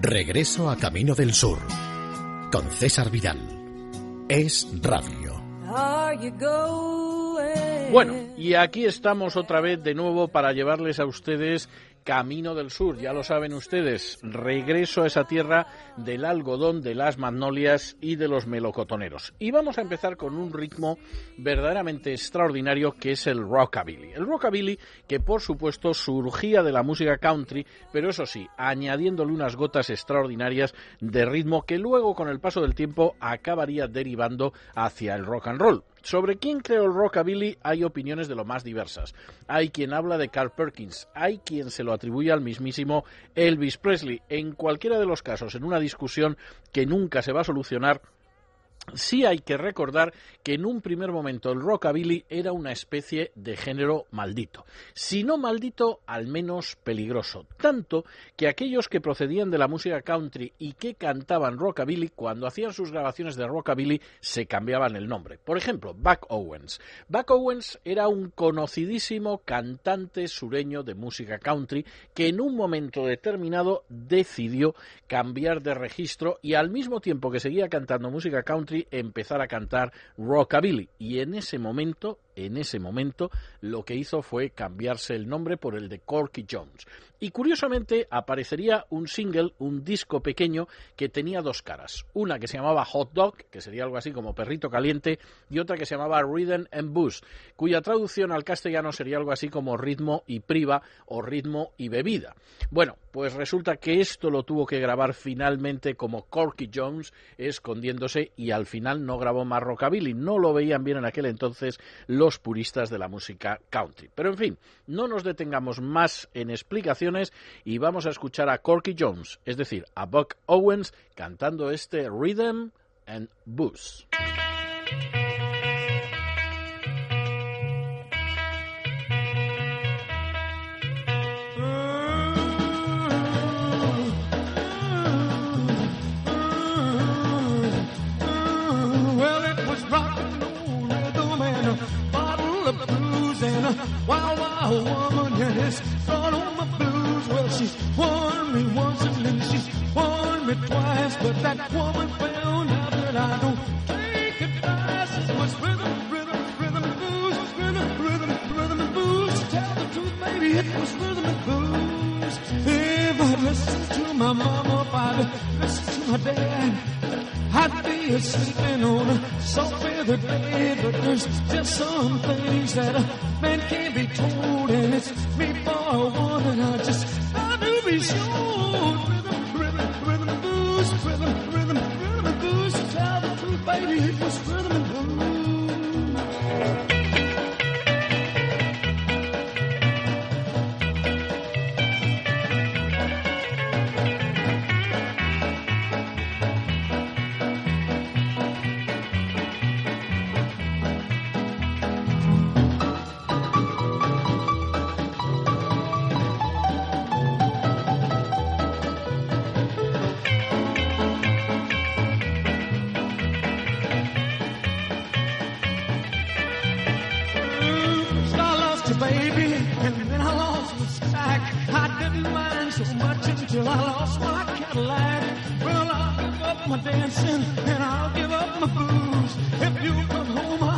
Regreso a Camino del Sur con César Vidal. Es Radio. Bueno, y aquí estamos otra vez de nuevo para llevarles a ustedes Camino del Sur, ya lo saben ustedes, regreso a esa tierra del algodón, de las magnolias y de los melocotoneros. Y vamos a empezar con un ritmo verdaderamente extraordinario que es el rockabilly. El rockabilly que por supuesto surgía de la música country, pero eso sí, añadiéndole unas gotas extraordinarias de ritmo que luego con el paso del tiempo acabaría derivando hacia el rock and roll. Sobre quién creó el rockabilly hay opiniones de lo más diversas. Hay quien habla de Carl Perkins, hay quien se lo atribuye al mismísimo Elvis Presley. En cualquiera de los casos, en una discusión que nunca se va a solucionar, Sí hay que recordar que en un primer momento el rockabilly era una especie de género maldito. Si no maldito, al menos peligroso. Tanto que aquellos que procedían de la música country y que cantaban rockabilly, cuando hacían sus grabaciones de rockabilly, se cambiaban el nombre. Por ejemplo, Buck Owens. Buck Owens era un conocidísimo cantante sureño de música country que en un momento determinado decidió cambiar de registro y al mismo tiempo que seguía cantando música country, empezar a cantar rockabilly y en ese momento en ese momento lo que hizo fue cambiarse el nombre por el de Corky Jones. Y curiosamente aparecería un single, un disco pequeño que tenía dos caras. Una que se llamaba Hot Dog, que sería algo así como perrito caliente, y otra que se llamaba Rhythm and Booze, cuya traducción al castellano sería algo así como ritmo y priva o ritmo y bebida. Bueno, pues resulta que esto lo tuvo que grabar finalmente como Corky Jones, escondiéndose, y al final no grabó más rockabilly. No lo veían bien en aquel entonces los puristas de la música country. Pero en fin, no nos detengamos más en y vamos a escuchar a Corky Jones, es decir, a Buck Owens cantando este Rhythm and Blues. blues. Well, she warned me once and then she warned me twice, but that woman found out that I don't take advice. It's much rhythm, rhythm, rhythm and blues, rhythm, rhythm, rhythm and blues. Tell the truth, baby, it was rhythm and blues. If I'd listened to my mama, if I'd listened to my dad. Be asleep on a soft feather bed, but there's just some things that a man can't be told, and it's me for a woman. I just I do be sure. Rhythm, rhythm, rhythm and blues, rhythm, rhythm, rhythm and blues. Tell the truth, baby, it was rhythm and so much until I lost my Cadillac. Well, I'll give up my dancing and I'll give up my booze if you come home.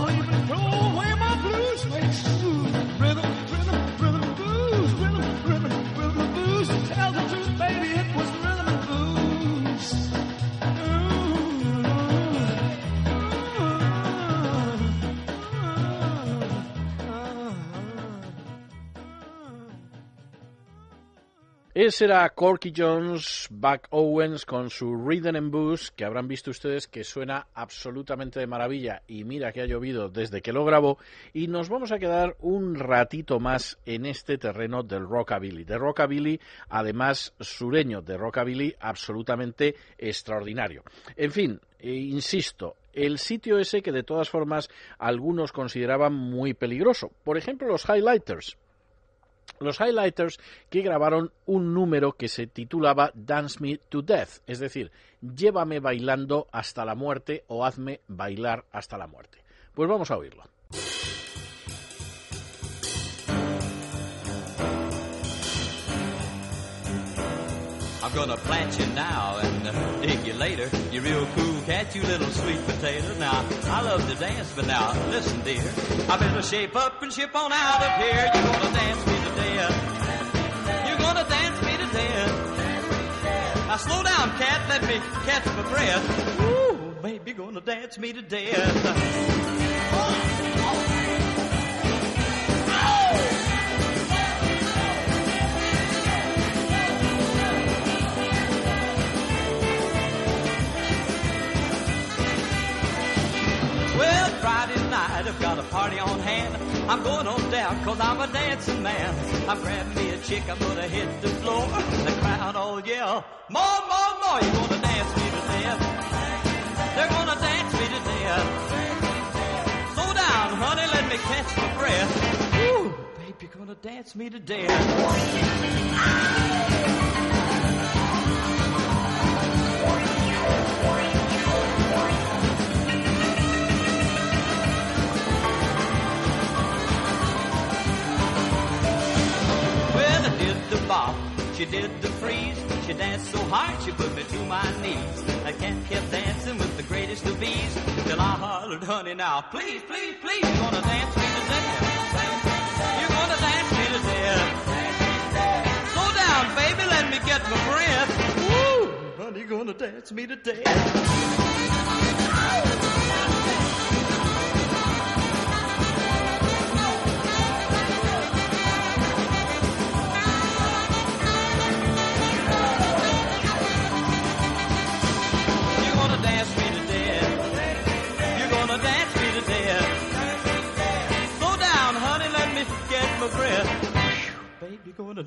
Ese era Corky Jones, Buck Owens con su Rhythm and Blues, que habrán visto ustedes que suena absolutamente de maravilla. Y mira que ha llovido desde que lo grabó. Y nos vamos a quedar un ratito más en este terreno del rockabilly. De rockabilly, además sureño, de rockabilly absolutamente extraordinario. En fin, eh, insisto, el sitio ese que de todas formas algunos consideraban muy peligroso. Por ejemplo, los highlighters los Highlighters que grabaron un número que se titulaba Dance Me to Death, es decir, llévame bailando hasta la muerte o hazme bailar hasta la muerte. Pues vamos a oírlo. Cat, you little sweet potato. Now, I love to dance, but now, listen, dear. I better shape up and ship on out of here. You're gonna dance me to death. You're gonna dance me to death. Now, slow down, cat, let me catch my breath. Ooh, baby, gonna dance me to death. Friday night, I've got a party on hand. I'm going on down cause I'm a dancing man. I'm grabbing me a chick, I'm gonna hit the floor. The crowd all yell, more, more, more. You're gonna dance me to death. They're gonna dance me to death. Slow down, honey, let me catch my breath. Ooh, baby, you're gonna dance me to death. The bop, she did the freeze. She danced so hard she put me to my knees. I can't keep dancing with the greatest of ease till I hollered, honey, now please, please, please, you're gonna dance me to death. You're gonna dance me to death. Slow down, baby, let me get my breath. Woo, honey, gonna dance me to death.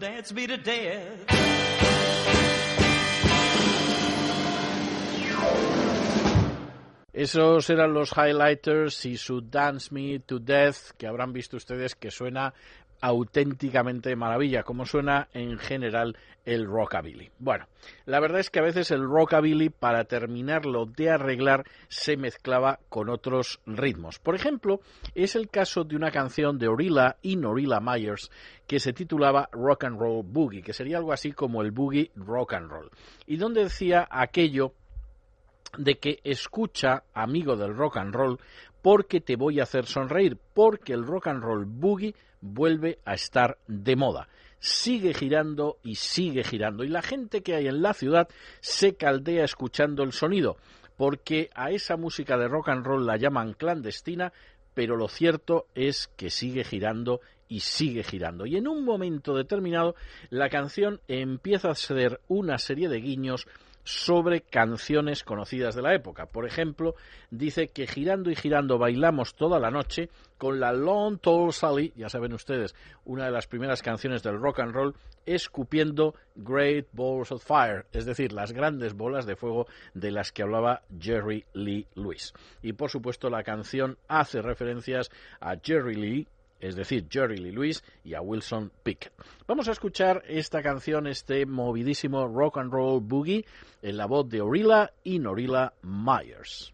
Dance me to death. Esos eran los highlighters y su Dance Me to Death, que habrán visto ustedes que suena auténticamente maravilla, como suena en general el rockabilly. Bueno, la verdad es que a veces el rockabilly, para terminarlo de arreglar, se mezclaba con otros ritmos. Por ejemplo, es el caso de una canción de Orilla y Norilla Myers que se titulaba Rock and Roll Boogie, que sería algo así como el boogie rock and roll, y donde decía aquello de que escucha, amigo del rock and roll, porque te voy a hacer sonreír, porque el rock and roll boogie vuelve a estar de moda. Sigue girando y sigue girando. Y la gente que hay en la ciudad se caldea escuchando el sonido, porque a esa música de rock and roll la llaman clandestina, pero lo cierto es que sigue girando y sigue girando. Y en un momento determinado la canción empieza a ser una serie de guiños sobre canciones conocidas de la época. Por ejemplo, dice que girando y girando bailamos toda la noche con la Long Tall Sally, ya saben ustedes, una de las primeras canciones del rock and roll, escupiendo Great Balls of Fire, es decir, las grandes bolas de fuego de las que hablaba Jerry Lee Lewis. Y por supuesto la canción hace referencias a Jerry Lee, es decir, Jerry Lee Lewis y a Wilson Pickett. Vamos a escuchar esta canción, este movidísimo rock and roll boogie, en la voz de Orilla y Norilla Myers.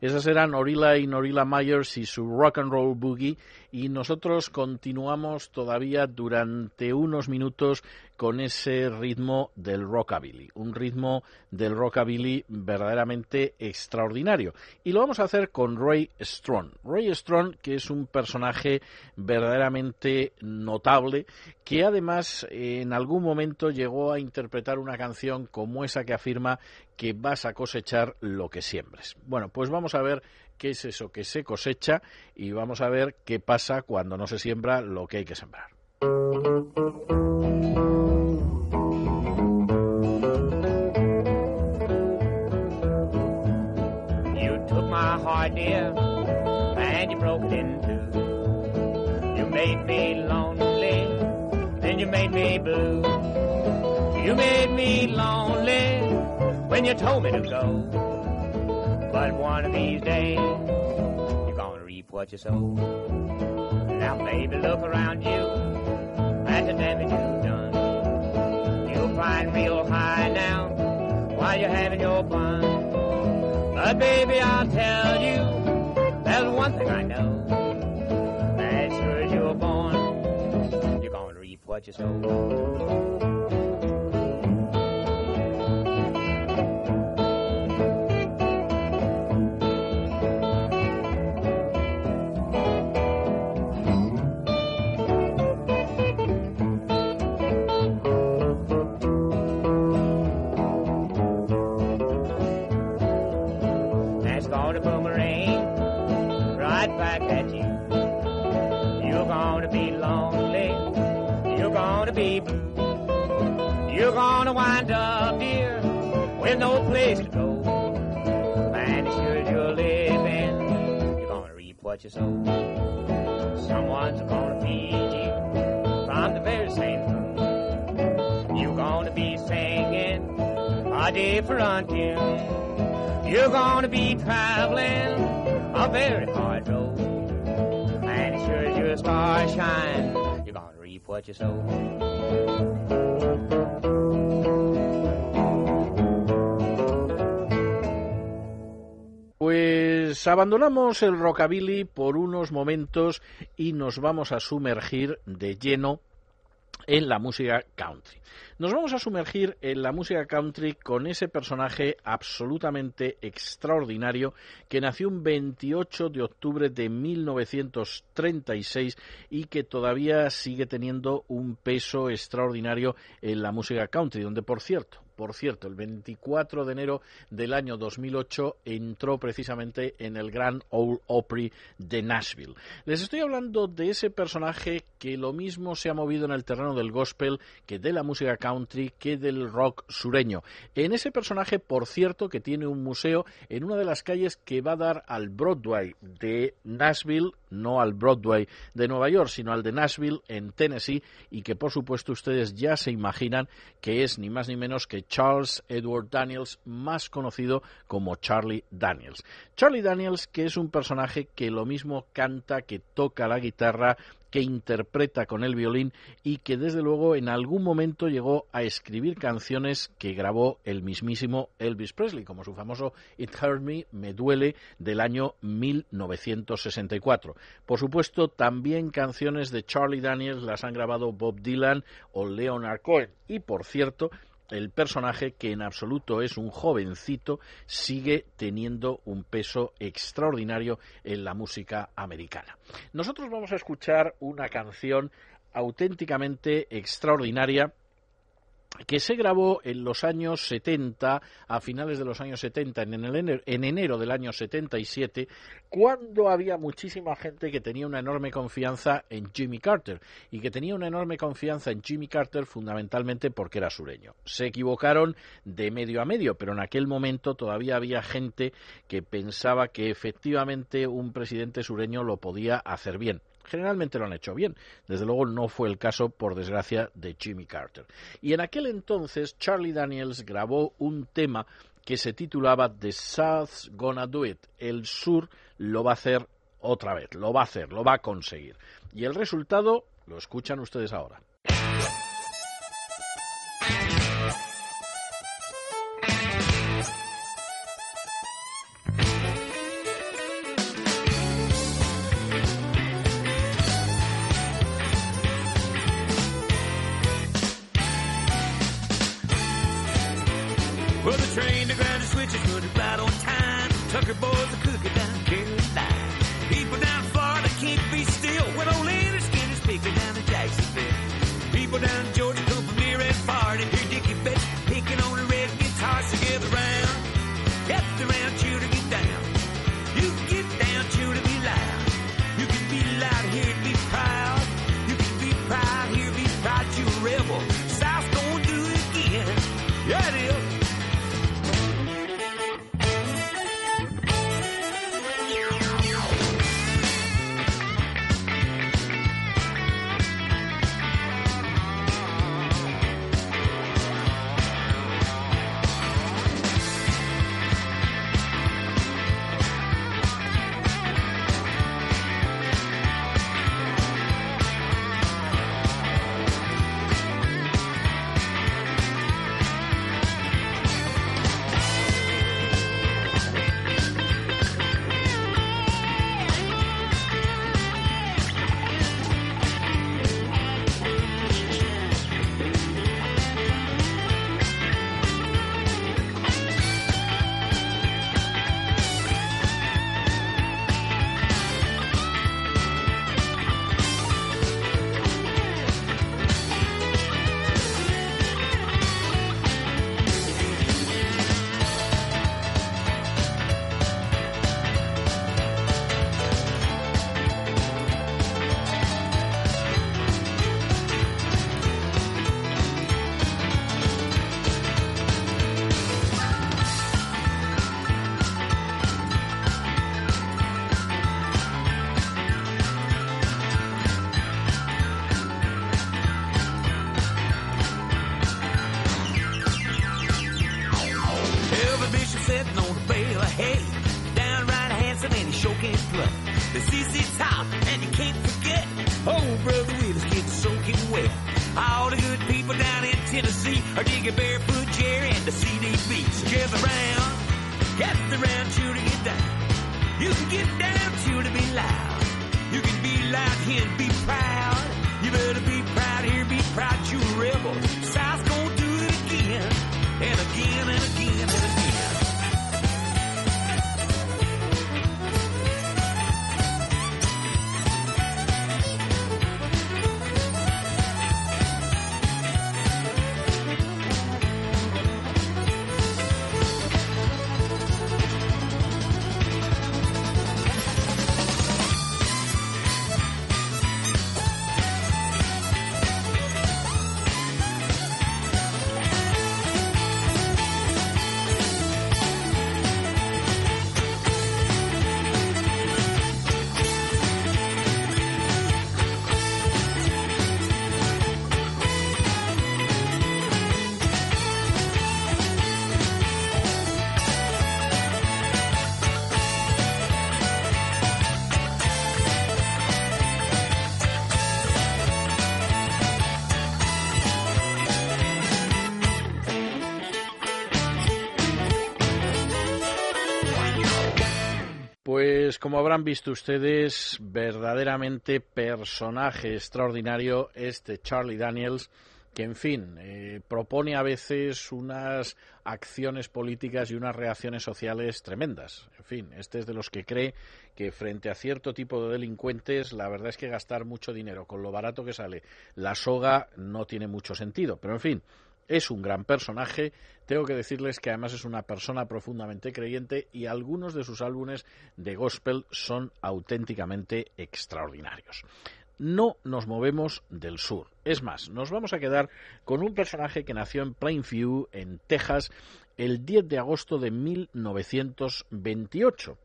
Esas eran Orilla y Norilla Myers y su Rock and Roll Boogie y nosotros continuamos todavía durante unos minutos con ese ritmo del rockabilly, un ritmo del rockabilly verdaderamente extraordinario. Y lo vamos a hacer con Ray Strong. Ray Strong, que es un personaje verdaderamente notable, que además en algún momento llegó a interpretar una canción como esa que afirma que vas a cosechar lo que siembres. Bueno, pues vamos a ver qué es eso que se cosecha y vamos a ver qué pasa cuando no se siembra lo que hay que sembrar. You took my heart, dear, and you broke it in two. You made me lonely, then you made me blue. You made me lonely when you told me to go. But one of these days, you're gonna reap what you sow. Now, baby, look around you at the damage you've done. You'll find real high now while you're having your fun. But baby, I'll tell you, there's one thing I know. As sure as you're born, you're gonna reap what you sow. With no place to go. As sure as you're living, you're gonna reap what you sow. Someone's gonna feed you from the very same food. You're gonna be singing a different tune. You're gonna be traveling a very hard road. And as sure as your stars shine, you're gonna reap what you sow. Pues abandonamos el rockabilly por unos momentos y nos vamos a sumergir de lleno en la música country. Nos vamos a sumergir en la música country con ese personaje absolutamente extraordinario que nació un 28 de octubre de 1936 y que todavía sigue teniendo un peso extraordinario en la música country, donde por cierto, por cierto, el 24 de enero del año 2008 entró precisamente en el Grand Ole Opry de Nashville. Les estoy hablando de ese personaje que lo mismo se ha movido en el terreno del gospel que de la música country que del rock sureño. En ese personaje, por cierto, que tiene un museo en una de las calles que va a dar al Broadway de Nashville, no al Broadway de Nueva York, sino al de Nashville en Tennessee y que por supuesto ustedes ya se imaginan que es ni más ni menos que Charles Edward Daniels, más conocido como Charlie Daniels. Charlie Daniels, que es un personaje que lo mismo canta, que toca la guitarra, que interpreta con el violín y que desde luego en algún momento llegó a escribir canciones que grabó el mismísimo Elvis Presley, como su famoso It Hurt Me, Me Duele del año 1964. Por supuesto, también canciones de Charlie Daniels las han grabado Bob Dylan o Leonard Cohen. Y por cierto, el personaje, que en absoluto es un jovencito, sigue teniendo un peso extraordinario en la música americana. Nosotros vamos a escuchar una canción auténticamente extraordinaria que se grabó en los años 70, a finales de los años 70, en enero, en enero, del año 77, cuando había muchísima gente que tenía una enorme confianza en Jimmy Carter y que tenía una enorme confianza en Jimmy Carter fundamentalmente porque era sureño. Se equivocaron de medio a medio, pero en aquel momento todavía había gente que pensaba que efectivamente un presidente sureño lo podía hacer bien generalmente lo han hecho bien. Desde luego no fue el caso, por desgracia, de Jimmy Carter. Y en aquel entonces Charlie Daniels grabó un tema que se titulaba The South's Gonna Do It. El sur lo va a hacer otra vez, lo va a hacer, lo va a conseguir. Y el resultado lo escuchan ustedes ahora. Pues como habrán visto ustedes, verdaderamente personaje extraordinario este Charlie Daniels, que en fin, eh, propone a veces unas acciones políticas y unas reacciones sociales tremendas. En fin, este es de los que cree que frente a cierto tipo de delincuentes, la verdad es que gastar mucho dinero con lo barato que sale la soga no tiene mucho sentido. Pero en fin, es un gran personaje. Tengo que decirles que además es una persona profundamente creyente y algunos de sus álbumes de gospel son auténticamente extraordinarios. No nos movemos del sur. Es más, nos vamos a quedar con un personaje que nació en Plainview, en Texas, el 10 de agosto de 1928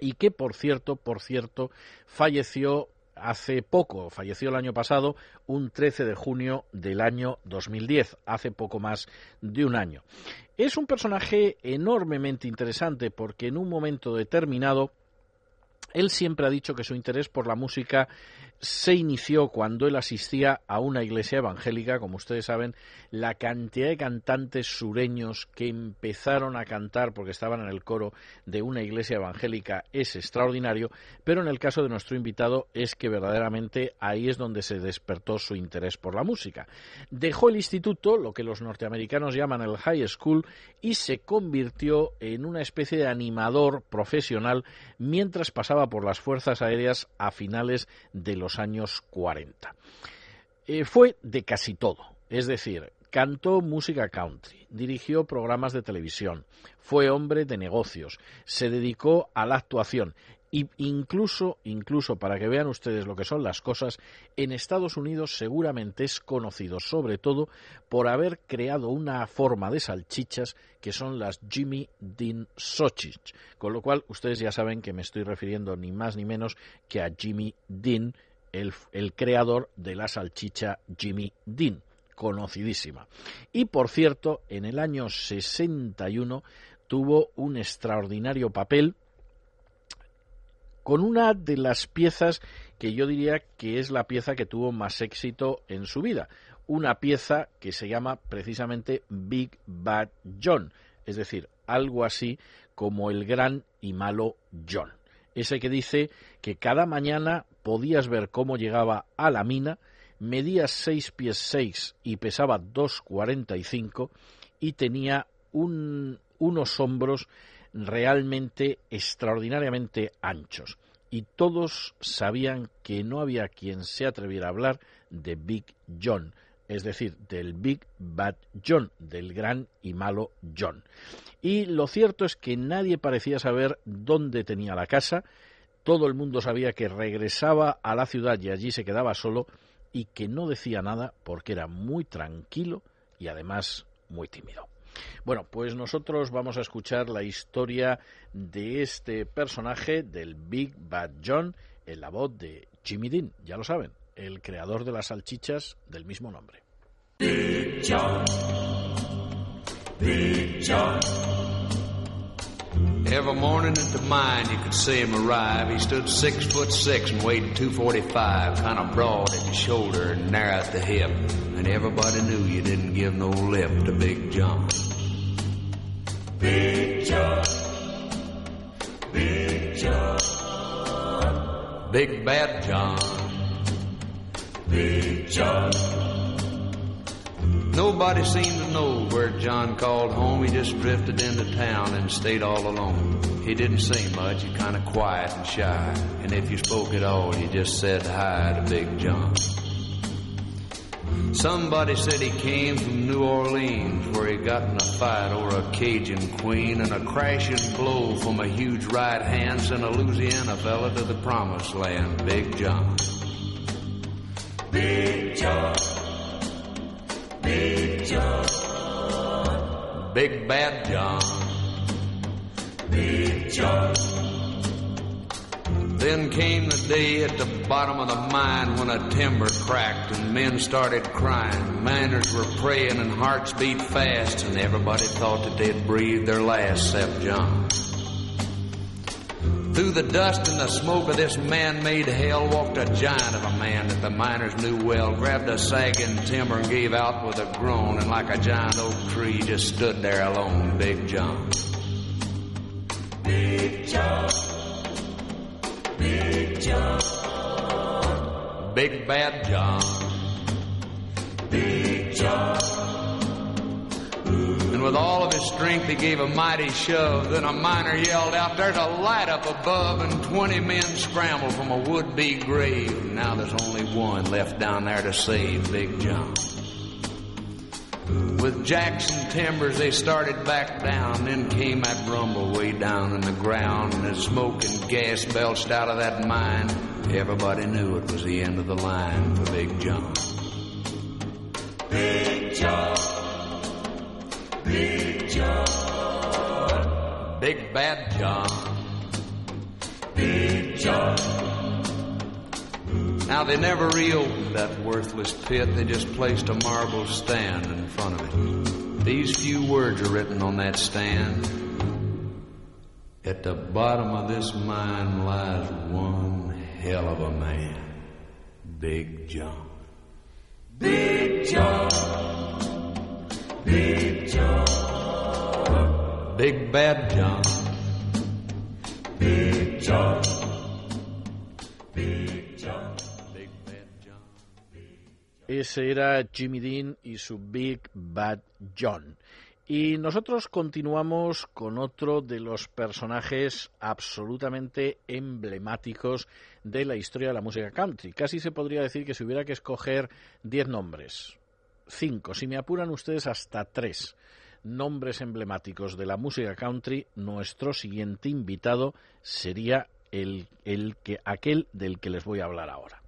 y que, por cierto, por cierto, falleció hace poco, falleció el año pasado, un 13 de junio del año 2010, hace poco más de un año. Es un personaje enormemente interesante porque en un momento determinado Él siempre ha dicho que su interés por la música se inició cuando él asistía a una iglesia evangélica, como ustedes saben, la cantidad de cantantes sureños que empezaron a cantar porque estaban en el coro de una iglesia evangélica es extraordinario, pero en el caso de nuestro invitado es que verdaderamente ahí es donde se despertó su interés por la música. Dejó el instituto, lo que los norteamericanos llaman el high school, y se convirtió en una especie de animador profesional mientras pasaba por las fuerzas aéreas a finales de los años 40. Eh, fue de casi todo, es decir, cantó música country, dirigió programas de televisión, fue hombre de negocios, se dedicó a la actuación y incluso, incluso para que vean ustedes lo que son las cosas, en Estados Unidos seguramente es conocido sobre todo por haber creado una forma de salchichas que son las Jimmy Dean Sausage, con lo cual ustedes ya saben que me estoy refiriendo ni más ni menos que a Jimmy Dean, el, creador de la salchicha Jimmy Dean, conocidísima. Y por cierto, en el año 61 tuvo un extraordinario papel con una de las piezas que yo diría que es la pieza que tuvo más éxito en su vida, una pieza que se llama precisamente Big Bad John, es decir, algo así como el gran y malo John. Ese que dice que cada mañana podías ver cómo llegaba a la mina, medía seis pies seis y pesaba dos cuarenta y cinco y tenía un, unos hombros realmente extraordinariamente anchos. Y todos sabían que no había quien se atreviera a hablar de Big John, es decir, del Big Bad John, del gran y malo John. Y lo cierto es que nadie parecía saber dónde tenía la casa, todo el mundo sabía que regresaba a la ciudad y allí se quedaba solo y que no decía nada porque era muy tranquilo y además muy tímido. Bueno, pues nosotros vamos a escuchar la historia de este personaje, del Big Bad John, en la voz de Jimmy Dean, ya lo saben, el creador de las salchichas del mismo nombre. Big John, Big John. Every morning at the mine you could see him arrive. He stood six foot six and weighed 245, kind of broad at the shoulder and narrow at the hip. And everybody knew you didn't give no lip to Big John. Big John, Big John, Big Bad John, Big John. Nobody seemed to know where John called home. He just drifted into town and stayed all alone. He didn't say much, he kind of quiet and shy. And if you spoke at all, he just said hi to Big John. Somebody said he came from New Orleans, where he got in a fight over a Cajun queen, and a crashing blow from a huge right hand sent a Louisiana fella to the promised land, Big John. Big John. Big John. Big Bad John. Big John. Then came the day at the bottom of the mine when a timber cracked and men started crying. Miners were praying and hearts beat fast, and everybody thought that they'd breathe their last, except John. Through the dust and the smoke of this man-made hell walked a giant of a man that the miners knew well, grabbed a sagging timber and gave out with a groan, and like a giant oak tree just stood there alone, Big John. Big John. Big John. Big Bad John. Big John. And with all of his strength, he gave a mighty shove. Then a miner yelled out, There's a light up above, and 20 men scrambled from a would be grave. Now there's only one left down there to save Big John. With Jackson timbers, they started back down. Then came that rumble way down in the ground, and smoke and gas belched out of that mine, everybody knew it was the end of the line for Big John. Big John. Big John. Big Bad John. Big John. Now they never reopened that worthless pit, they just placed a marble stand in front of it. These few words are written on that stand. At the bottom of this mine lies one hell of a man, Big John. Big John, Big John, Big Bad John, Big John, Big John, Big John. Ese era Jimmy Dean y su Big Bad John. Y nosotros continuamos con otro de los personajes absolutamente emblemáticos de la historia de la música country. Casi se podría decir que si hubiera que escoger diez nombres, cinco, si me apuran ustedes hasta tres nombres emblemáticos de la música country, nuestro siguiente invitado sería el, el que, aquel del que les voy a hablar ahora.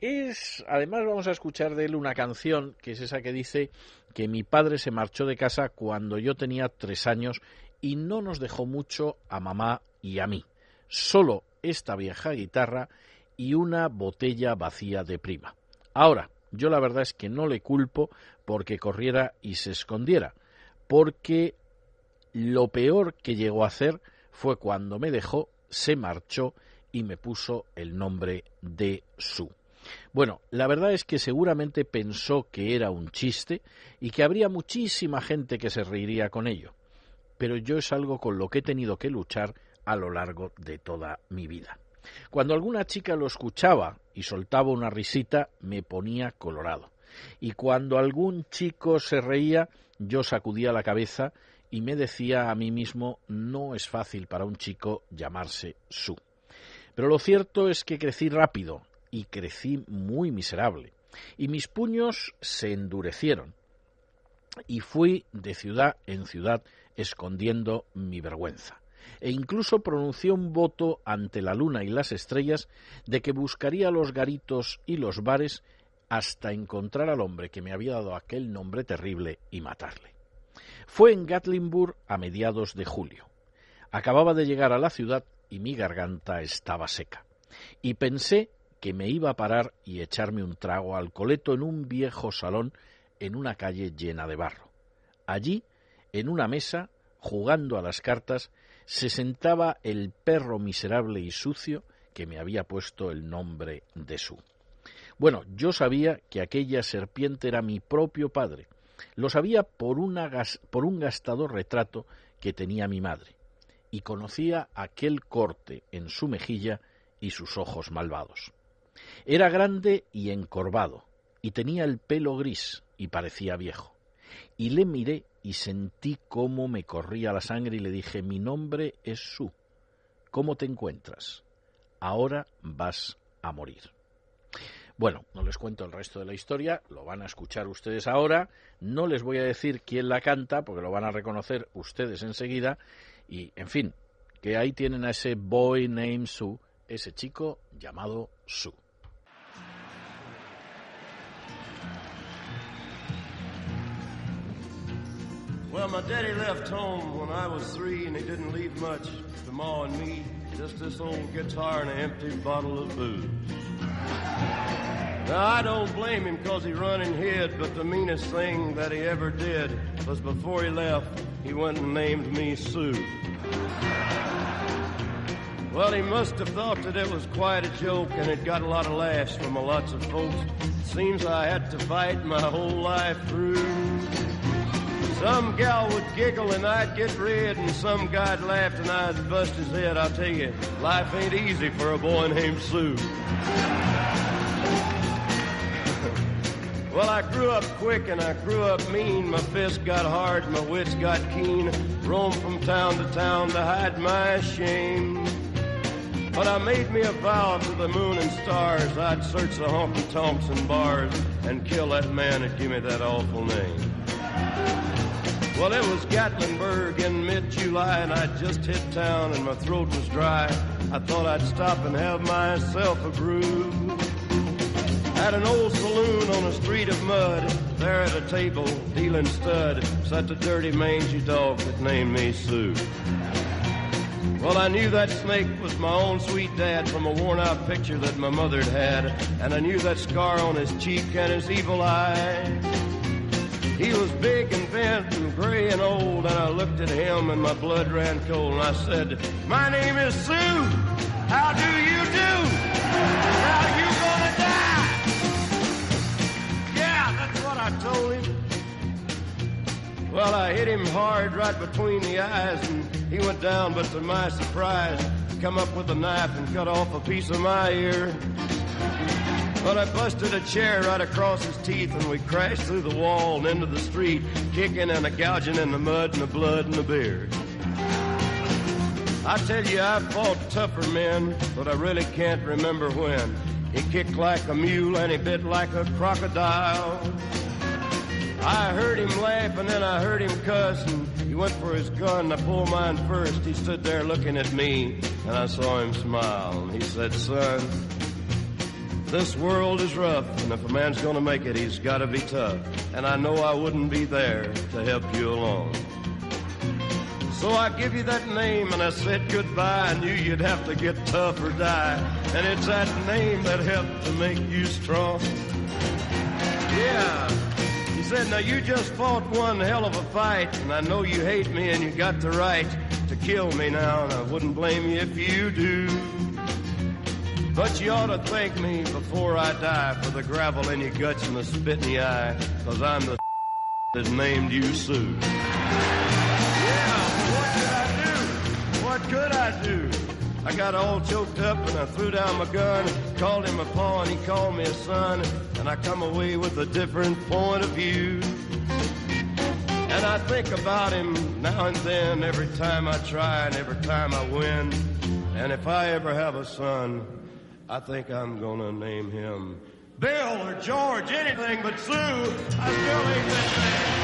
Es, además vamos a escuchar de él una canción que es esa que dice que mi padre se marchó de casa cuando yo tenía tres años y no nos dejó mucho a mamá y a mí. Solo esta vieja guitarra y una botella vacía de prima. Ahora, yo la verdad es que no le culpo porque corriera y se escondiera, porque lo peor que llegó a hacer fue cuando me dejó, se marchó y me puso el nombre de Su. Bueno, la verdad es que seguramente pensó que era un chiste y que habría muchísima gente que se reiría con ello. Pero yo es algo con lo que he tenido que luchar a lo largo de toda mi vida. Cuando alguna chica lo escuchaba y soltaba una risita, me ponía colorado. Y cuando algún chico se reía, yo sacudía la cabeza y me decía a mí mismo no es fácil para un chico llamarse Su. Pero lo cierto es que crecí rápido y crecí muy miserable. Y mis puños se endurecieron. Y fui de ciudad en ciudad escondiendo mi vergüenza. E incluso pronuncié un voto ante la luna y las estrellas de que buscaría los garitos y los bares hasta encontrar al hombre que me había dado aquel nombre terrible y matarle. Fue en Gatlinburg a mediados de julio. Acababa de llegar a la ciudad y mi garganta estaba seca. Y pensé que me iba a parar y echarme un trago al coleto en un viejo salón en una calle llena de barro. Allí, en una mesa, jugando a las cartas, se sentaba el perro miserable y sucio que me había puesto el nombre de Su. Bueno, yo sabía que aquella serpiente era mi propio padre. Lo sabía por, un gastado retrato que tenía mi madre. Y conocía aquel corte en su mejilla y sus ojos malvados. Era grande y encorvado, y tenía el pelo gris y parecía viejo. Y le miré y sentí cómo me corría la sangre y le dije, mi nombre es Su. ¿Cómo te encuentras? Ahora vas a morir. Bueno, no les cuento el resto de la historia, lo van a escuchar ustedes ahora, no les voy a decir quién la canta, porque lo van a reconocer ustedes enseguida, y, en fin, que ahí tienen a ese boy named Sue, ese chico llamado Sue. Well, my daddy left home when I was three, and he didn't leave much to Ma and me. Just this old guitar and an empty bottle of booze. Now, I don't blame him because he run and hid, but the meanest thing that he ever did was before he left, he went and named me Sue. Well, he must have thought that it was quite a joke, and it got a lot of laughs from a lots of folks. Seems I had to fight my whole life through. Some gal would giggle and I'd get red, and some guy'd laugh and I'd bust his head. I'll tell you, life ain't easy for a boy named Sue. Well, I grew up quick and I grew up mean. My fists got hard, my wits got keen. Roamed from town to town to hide my shame. But I made me a vow to the moon and stars I'd search the honky tonks and bars and kill that man that gave me that awful name. Well, it was Gatlinburg in mid-July, and I'd just hit town, and my throat was dry. I thought I'd stop and have myself a brew. At an old saloon on a street of mud, there at a table, dealing stud, sat the dirty, mangy dog that named me Sue. Well, I knew that snake was my own sweet dad from a worn-out picture that my mother'd had, and I knew that scar on his cheek and his evil eye. He was big and bent and gray and old, and I looked at him and my blood ran cold, and I said, My name is Sue. How do you do? Now you gonna die? Yeah, that's what I told him. Well, I hit him hard right between the eyes, and he went down, but to my surprise, come up with a knife and cut off a piece of my ear. But I busted a chair right across his teeth, and we crashed through the wall and into the street, kicking and a gouging in the mud and the blood and the beer. I tell you, I've fought tougher men, but I really can't remember when. He kicked like a mule and he bit like a crocodile. I heard him laugh and then I heard him cuss and he went for his gun. I pulled mine first. He stood there looking at me and I saw him smile. He said, son, this world is rough and if a man's gonna make it, he's gotta be tough. And I know I wouldn't be there to help you along. So I give you that name and I said goodbye. I knew you'd have to get tough or die. And it's that name that helped to make you strong. Yeah. He said, now you just fought one hell of a fight. And I know you hate me and you got the right to kill me now. And I wouldn't blame you if you do. But you ought to thank me before I die for the gravel in your guts and the spit in the eye. Cause I'm the that named you Sue. Yeah, What could I do? I got all choked up and I threw down my gun, called him a paw and he called me a son, and I come away with a different point of view. And I think about him now and then, every time I try and every time I win. And if I ever have a son, I think I'm gonna name him Bill or George, anything but Sue. I still ain't that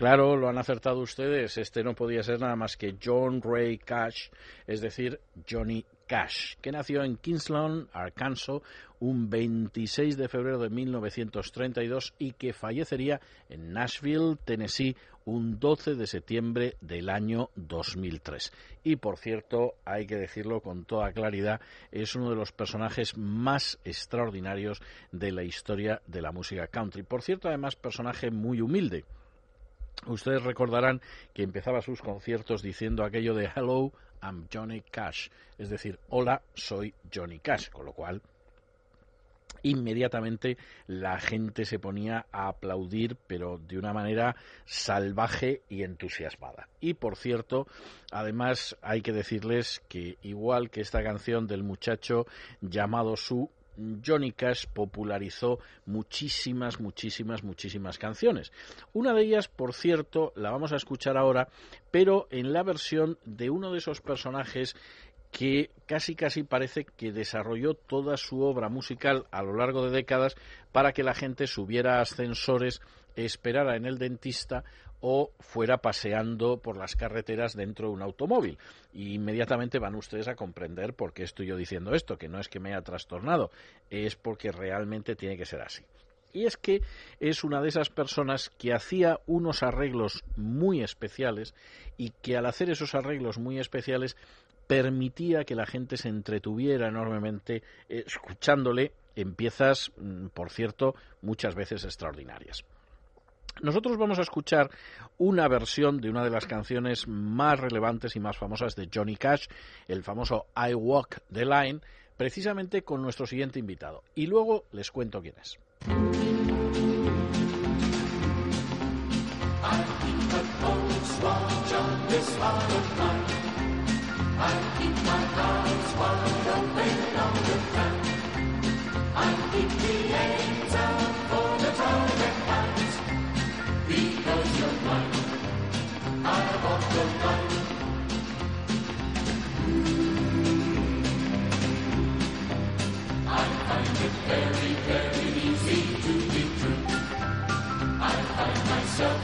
Claro, lo han acertado ustedes. Este no podía ser nada más que John Ray Cash, es decir, Johnny Cash, que nació en Kingsland, Arkansas, un 26 de febrero de 1932 y que fallecería en Nashville, Tennessee, un 12 de septiembre del año 2003. Y por cierto, hay que decirlo con toda claridad, es uno de los personajes más extraordinarios de la historia de la música country. Por cierto, además, personaje muy humilde. Ustedes recordarán que empezaba sus conciertos diciendo aquello de Hello, I'm Johnny Cash, es decir, hola, soy Johnny Cash, con lo cual inmediatamente la gente se ponía a aplaudir, pero de una manera salvaje y entusiasmada. Y por cierto, además hay que decirles que igual que esta canción del muchacho llamado Su Johnny Cash popularizó muchísimas, muchísimas, muchísimas canciones. Una de ellas, por cierto, la vamos a escuchar ahora, pero en la versión de uno de esos personajes que casi casi parece que desarrolló toda su obra musical a lo largo de décadas para que la gente subiera a ascensores, esperara en el dentista o fuera paseando por las carreteras dentro de un automóvil. Y inmediatamente van ustedes a comprender por qué estoy yo diciendo esto, que no es que me haya trastornado, es porque realmente tiene que ser así. Y es que es una de esas personas que hacía unos arreglos muy especiales y que al hacer esos arreglos muy especiales permitía que la gente se entretuviera enormemente eh, escuchándole en piezas, mm, por cierto, muchas veces extraordinarias. Nosotros vamos a escuchar una versión de una de las canciones más relevantes y más famosas de Johnny Cash, el famoso I Walk the Line, precisamente con nuestro siguiente invitado. Y luego les cuento quién es.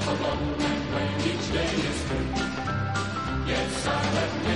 Alone and when each day is through. Yes, I'll admit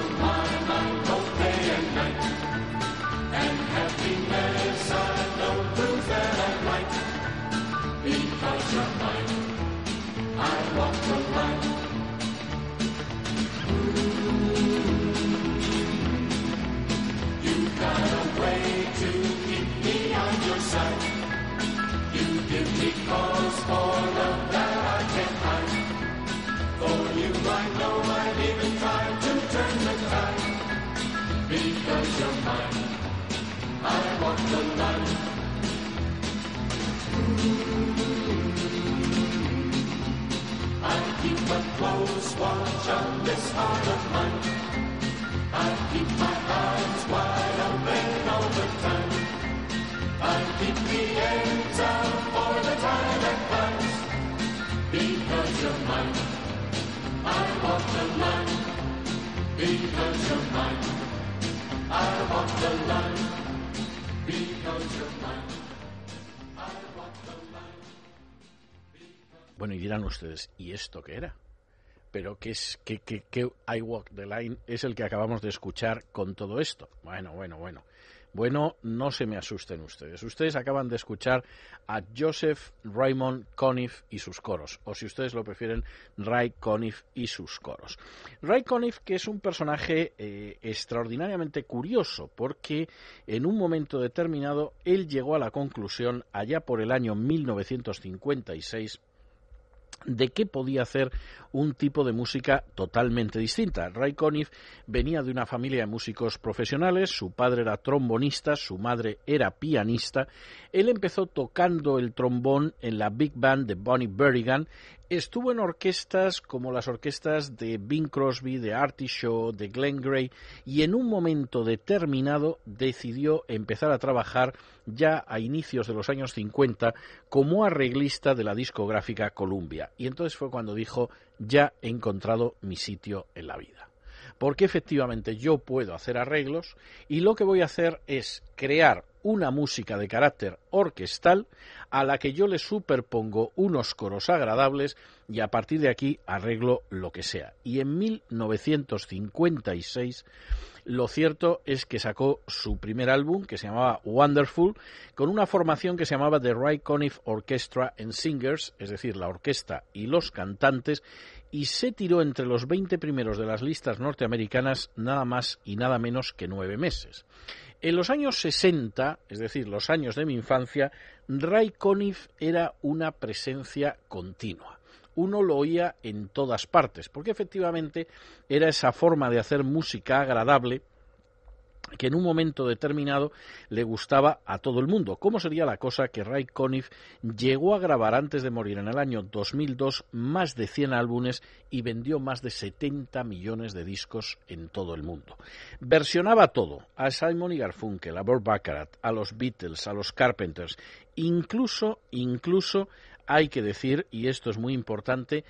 I keep my eyes wide open all the time. I keep the ends for the time that. Because you're mine, I walk the line. Because you're mine, I the line. Because mine. Bueno, y dirán ustedes, ¿y esto qué era? Pero ¿qué es qué, qué, qué I Walk the Line es el que acabamos de escuchar con todo esto? Bueno, bueno, bueno. Bueno, no se me asusten ustedes. Ustedes acaban de escuchar a Joseph Raymond Conniff y sus coros, o si ustedes lo prefieren, Ray Conniff y sus coros. Ray Conniff, que es un personaje eh, extraordinariamente curioso, porque en un momento determinado él llegó a la conclusión, allá por el año 1956, de que podía hacer un tipo de música totalmente distinta. Ray Conniff venía de una familia de músicos profesionales, su padre era trombonista, su madre era pianista. Él empezó tocando el trombón en la big band de Bonnie Berrigan, estuvo en orquestas como las orquestas de Bing Crosby, de Artie Shaw, de Glenn Gray y en un momento determinado decidió empezar a trabajar ya a inicios de los años 50 como arreglista de la discográfica Columbia. Y entonces fue cuando dijo, ya he encontrado mi sitio en la vida. Porque efectivamente yo puedo hacer arreglos y lo que voy a hacer es crear una música de carácter orquestal a la que yo le superpongo unos coros agradables y a partir de aquí arreglo lo que sea. Y en 1956 lo cierto es que sacó su primer álbum que se llamaba Wonderful con una formación que se llamaba The Ray Conniff Orchestra and Singers, es decir, la orquesta y los cantantes, y se tiró entre los 20 primeros de las listas norteamericanas nada más y nada menos que nueve meses. En los años 60, es decir, los años de mi infancia, Ray Conniff era una presencia continua. Uno lo oía en todas partes, porque efectivamente era esa forma de hacer música agradable que en un momento determinado le gustaba a todo el mundo. ¿Cómo sería la cosa que Ray Conniff llegó a grabar antes de morir en el año 2002 más de 100 álbumes y vendió más de 70 millones de discos en todo el mundo? Versionaba todo, a Simon y Garfunkel, a Bob Baccarat, a los Beatles, a los Carpenters, incluso, incluso hay que decir, y esto es muy importante,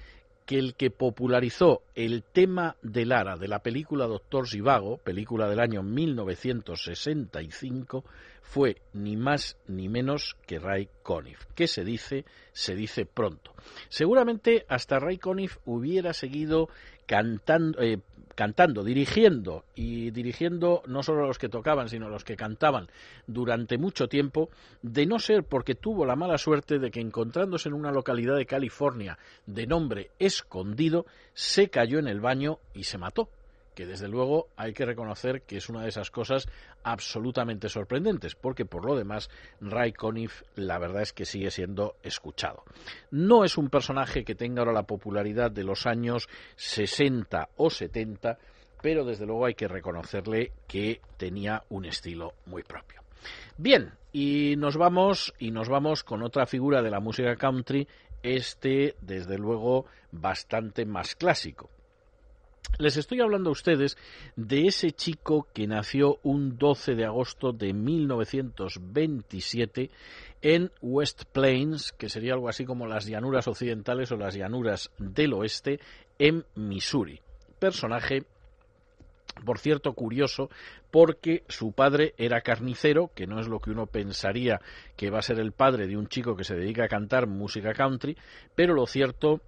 que el que popularizó el tema de Lara de la película Doctor Zivago, película del año 1965, fue ni más ni menos que Ray Conniff. ¿Qué se dice? Se dice pronto. Seguramente hasta Ray Conniff hubiera seguido cantando, eh, cantando, dirigiendo y dirigiendo no solo los que tocaban, sino los que cantaban durante mucho tiempo, de no ser porque tuvo la mala suerte de que encontrándose en una localidad de California de nombre escondido, se cayó en el baño y se mató que desde luego hay que reconocer que es una de esas cosas absolutamente sorprendentes, porque por lo demás Ray Conniff la verdad es que sigue siendo escuchado. No es un personaje que tenga ahora la popularidad de los años 60 o 70, pero desde luego hay que reconocerle que tenía un estilo muy propio. Bien, y nos vamos y nos vamos con otra figura de la música country, este desde luego bastante más clásico. Les estoy hablando a ustedes de ese chico que nació un 12 de agosto de 1927 en West Plains, que sería algo así como las llanuras occidentales o las llanuras del oeste, en Missouri. Personaje por cierto, curioso, porque su padre era carnicero, que no es lo que uno pensaría que va a ser el padre de un chico que se dedica a cantar música country, pero lo cierto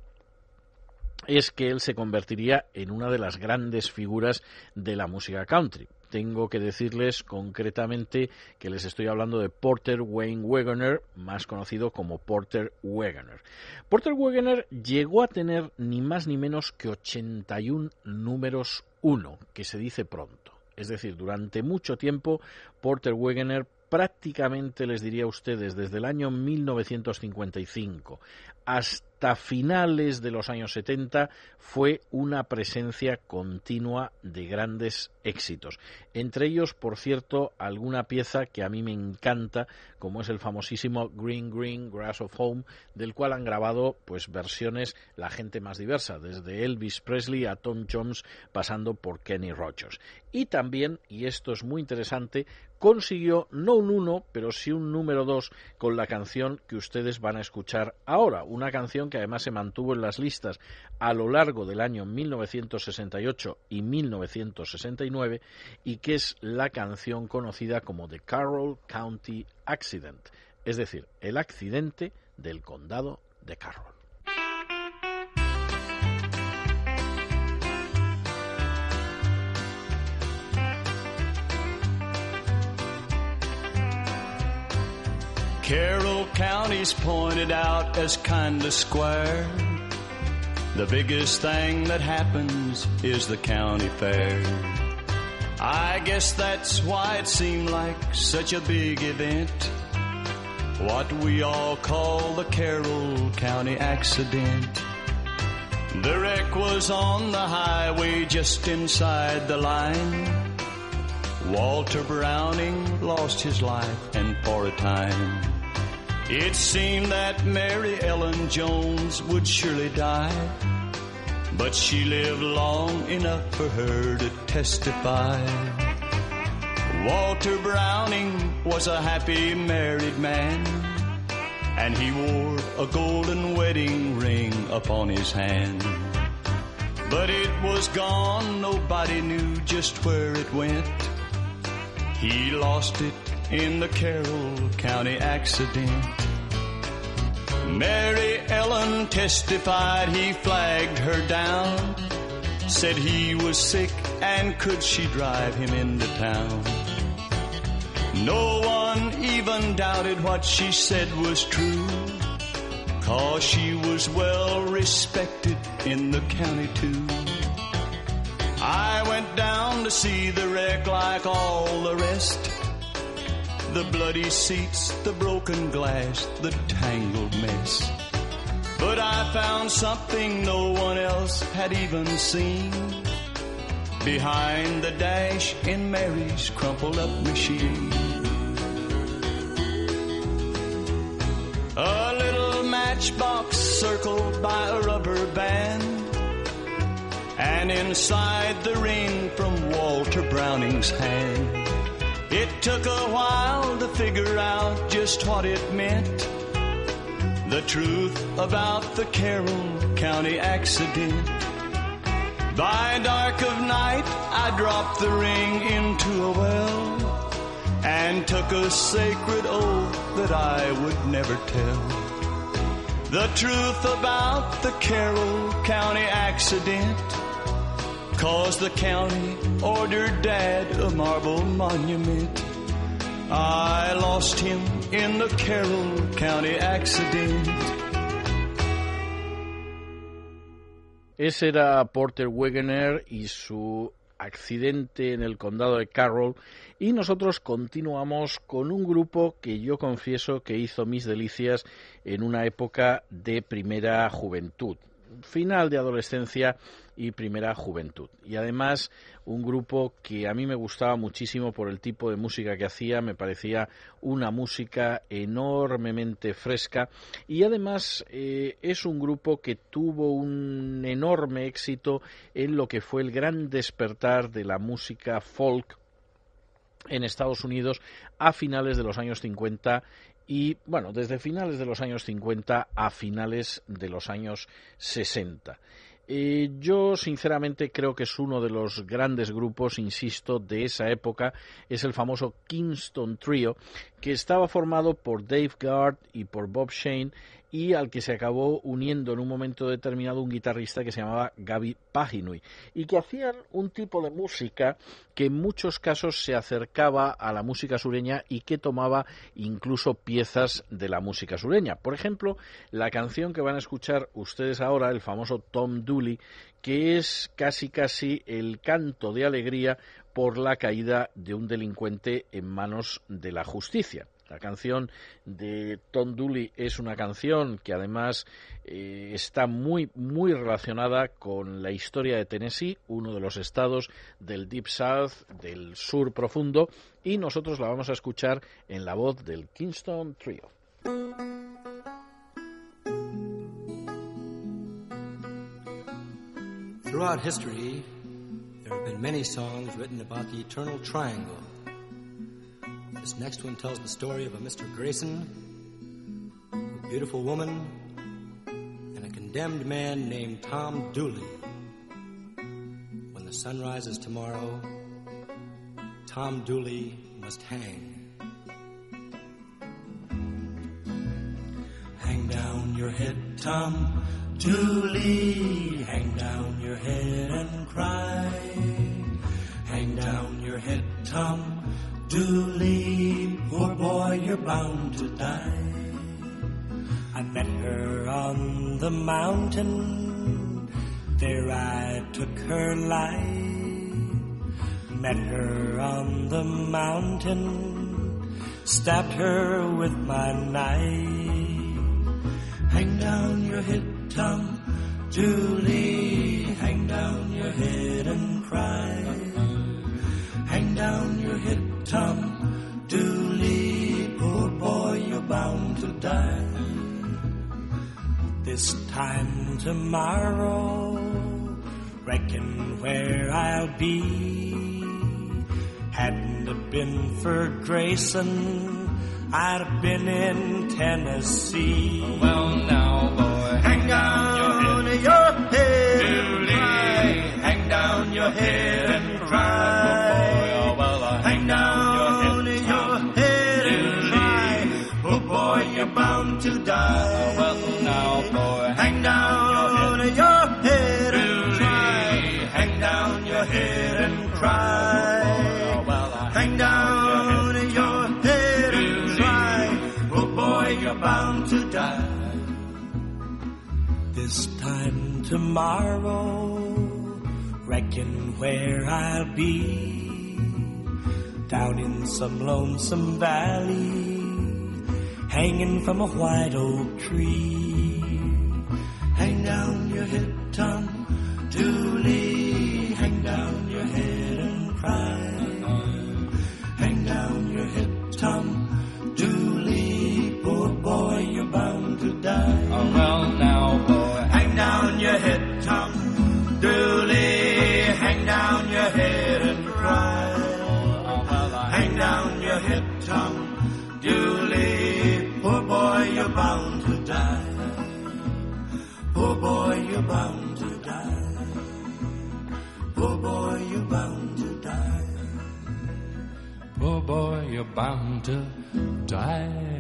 es que él se convertiría en una de las grandes figuras de la música country. Tengo que decirles concretamente que les estoy hablando de Porter Wayne Wegener, más conocido como Porter Wegener. Porter Wegener llegó a tener ni más ni menos que 81 números 1, que se dice pronto. Es decir, durante mucho tiempo Porter Wegener prácticamente les diría a ustedes desde el año 1955 hasta finales de los años 70 fue una presencia continua de grandes éxitos. Entre ellos, por cierto, alguna pieza que a mí me encanta, como es el famosísimo Green Green Grass of Home, del cual han grabado pues versiones la gente más diversa, desde Elvis Presley a Tom Jones, pasando por Kenny Rogers. Y también, y esto es muy interesante, consiguió no un 1, pero sí un número 2 con la canción que ustedes van a escuchar ahora una canción que además se mantuvo en las listas a lo largo del año 1968 y 1969 y que es la canción conocida como The Carroll County Accident, es decir, el accidente del condado de Carroll. Carroll County's pointed out as kinda square. The biggest thing that happens is the county fair. I guess that's why it seemed like such a big event. What we all call the Carroll County accident. The wreck was on the highway just inside the line. Walter Browning lost his life and for a time. It seemed that Mary Ellen Jones would surely die, but she lived long enough for her to testify. Walter Browning was a happy married man, and he wore a golden wedding ring upon his hand. But it was gone, nobody knew just where it went. He lost it in the Carroll County accident. Mary Ellen testified he flagged her down, said he was sick and could she drive him into town. No one even doubted what she said was true, cause she was well respected in the county too. I went down to see the wreck like all the rest. The bloody seats, the broken glass, the tangled mess. But I found something no one else had even seen. Behind the dash in Mary's crumpled up machine. A little matchbox circled by a rubber band and inside the ring from Walter Browning's hand. It took a while to figure out just what it meant. The truth about the Carroll County accident. By dark of night, I dropped the ring into a well and took a sacred oath that I would never tell. The truth about the Carroll County accident. Cause the county ordered Dad a marble monument. I lost him in the Carroll County accident. Ese era Porter Wegener y su accidente en el condado de Carroll y nosotros continuamos con un grupo que yo confieso que hizo mis delicias en una época de primera juventud, final de adolescencia y primera juventud. Y además un grupo que a mí me gustaba muchísimo por el tipo de música que hacía, me parecía una música enormemente fresca y además eh, es un grupo que tuvo un enorme éxito en lo que fue el gran despertar de la música folk en Estados Unidos a finales de los años 50 y bueno, desde finales de los años 50 a finales de los años 60. Eh, yo sinceramente creo que es uno de los grandes grupos, insisto, de esa época. Es el famoso Kingston Trio, que estaba formado por Dave Gard y por Bob Shane y al que se acabó uniendo en un momento determinado un guitarrista que se llamaba Gaby Paginui y que hacían un tipo de música que en muchos casos se acercaba a la música sureña y que tomaba incluso piezas de la música sureña. Por ejemplo, la canción que van a escuchar ustedes ahora, el famoso Tom Dooley, que es casi casi el canto de alegría por la caída de un delincuente en manos de la justicia. La canción de Tom Dooley es una canción que además eh, está muy, muy relacionada con la historia de Tennessee, uno de los estados del Deep South, del sur profundo, y nosotros la vamos a escuchar en la voz del Kingston Trio. Throughout history, there have been many songs written about the eternal triangle. This next one tells the story of a Mr. Grayson, a beautiful woman, and a condemned man named Tom Dooley. When the sun rises tomorrow, Tom Dooley must hang. Hang down your head, Tom Dooley. Hang down your head and cry. Hang down your head, Tom Dooley. Poor boy, you're bound to die. I met her on the mountain. There I took her life. Met her on the mountain. Stabbed her with my knife. Hang down your head, Tom Dooley. Hang down your head and cry. Hang down your head, Tom Dooley. Poor boy, you're bound to die. This time tomorrow, reckon where I'll be. Hadn't it been for Grayson, I'd have been in Tennessee. Well, now, boy, hang down your head, cry. Hang down your head tomorrow, reckon where I'll be. Down in some lonesome valley, hanging from a white oak tree. Hang down your head, Tom Dooley. Hang down your head and cry. Hang down your head, Tom Poor boy, you're bound to die. Poor boy, you're bound to die.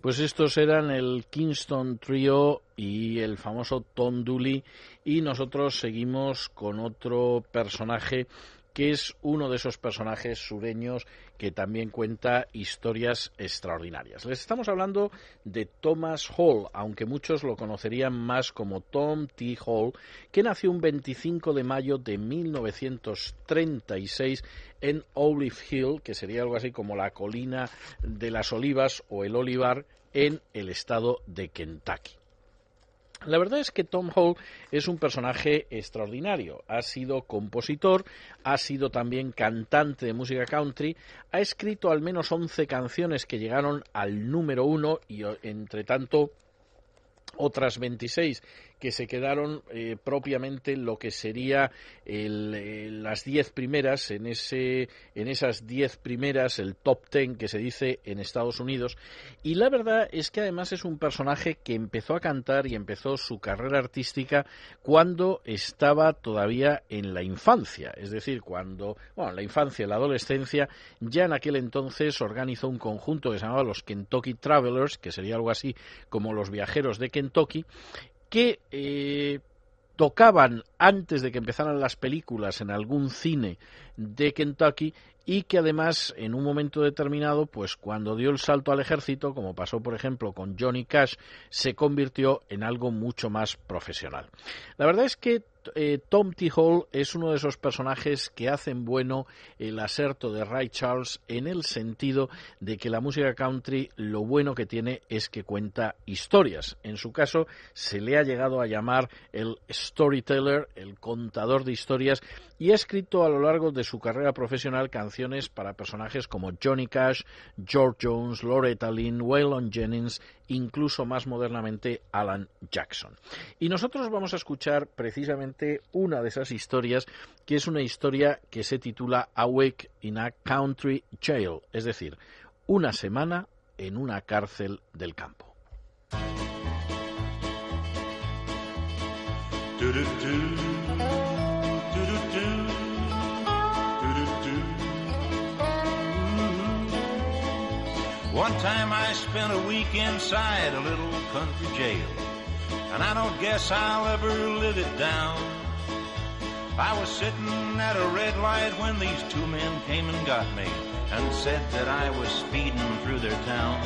Pues estos eran el Kingston Trio y el famoso Tom Dooley y nosotros seguimos con otro personaje que es uno de esos personajes sureños que también cuenta historias extraordinarias. Les estamos hablando de Thomas Hall, aunque muchos lo conocerían más como Tom T. Hall, que nació un 25 de mayo de 1936 en Olive Hill, que sería algo así como la colina de las olivas o el olivar en el estado de Kentucky. La verdad es que Tom Hall es un personaje extraordinario. Ha sido compositor, ha sido también cantante de música country, ha escrito al menos 11 canciones que llegaron al número uno y, entre tanto, otras 26 que se quedaron eh, propiamente lo que sería el, eh, las 10 primeras, en, ese, en esas 10 primeras, el top 10 que se dice en Estados Unidos. Y la verdad es que además es un personaje que empezó a cantar y empezó su carrera artística cuando estaba todavía en la infancia, es decir, cuando, bueno, en la infancia, la adolescencia, ya en aquel entonces organizó un conjunto que se llamaba los Kentucky Travelers, que sería algo así como los viajeros de Kentucky, que eh, tocaban antes de que empezaran las películas en algún cine de Kentucky y que además en un momento determinado, pues cuando dio el salto al ejército, como pasó por ejemplo con Johnny Cash, se convirtió en algo mucho más profesional. La verdad es que eh, Tom T. Hall es uno de esos personajes que hacen bueno el aserto de Ray Charles en el sentido de que la música country lo bueno que tiene es que cuenta historias. En su caso se le ha llegado a llamar el storyteller, el contador de historias, y ha escrito a lo largo de su carrera profesional canciones para personajes como Johnny Cash, George Jones, Loretta Lynn, Waylon Jennings, incluso más modernamente Alan Jackson. Y nosotros vamos a escuchar precisamente una de esas historias, que es una historia que se titula Awake in a Country Jail, es decir, una semana en una cárcel del campo. One time I spent a week inside a little country jail, and I don't guess I'll ever live it down. I was sitting at a red light when these two men came and got me and said that I was speeding through their town.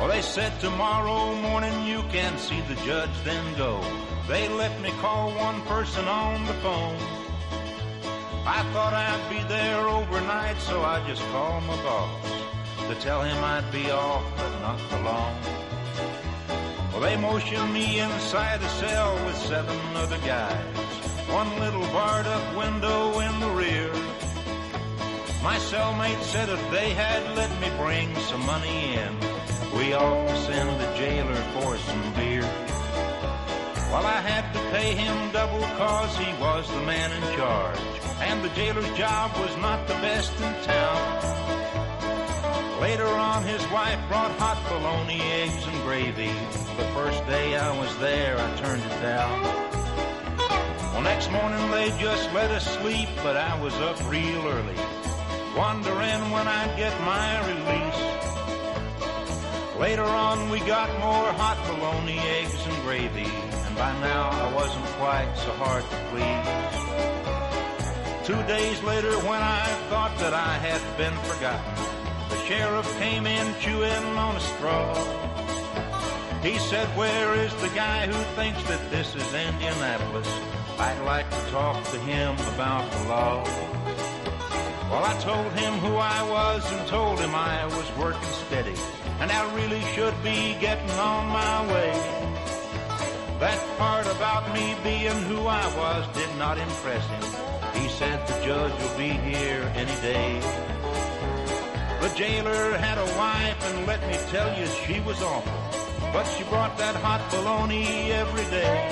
Well, they said tomorrow morning you can see the judge, then go. They let me call one person on the phone. I thought I'd be there overnight, so I just called my boss to tell him I'd be off, but not for long. Well, they motioned me inside a cell with seven other guys. One little barred up window in the rear. My cellmate said if they had let me bring some money in, we ought to send the jailer for some beer. Well, I had to pay him double cause he was the man in charge. And the jailer's job was not the best in town. Later on, his wife brought hot bologna, eggs, and gravy. The first day I was there, I turned it down. Well, next morning they just let us sleep, but I was up real early, wondering when I'd get my release. Later on, we got more hot bologna, eggs, and gravy, and by now I wasn't quite so hard to please. Two days later, when I thought that I had been forgotten, sheriff came in chewing on a straw. He said, Where is the guy who thinks that this is Indianapolis? I'd like to talk to him about the law. Well, I told him who I was and told him I was working steady and I really should be getting on my way. That part about me being who I was did not impress him. He said the judge will be here any day. The jailer had a wife, and let me tell you, she was awful. But she brought that hot bologna every day.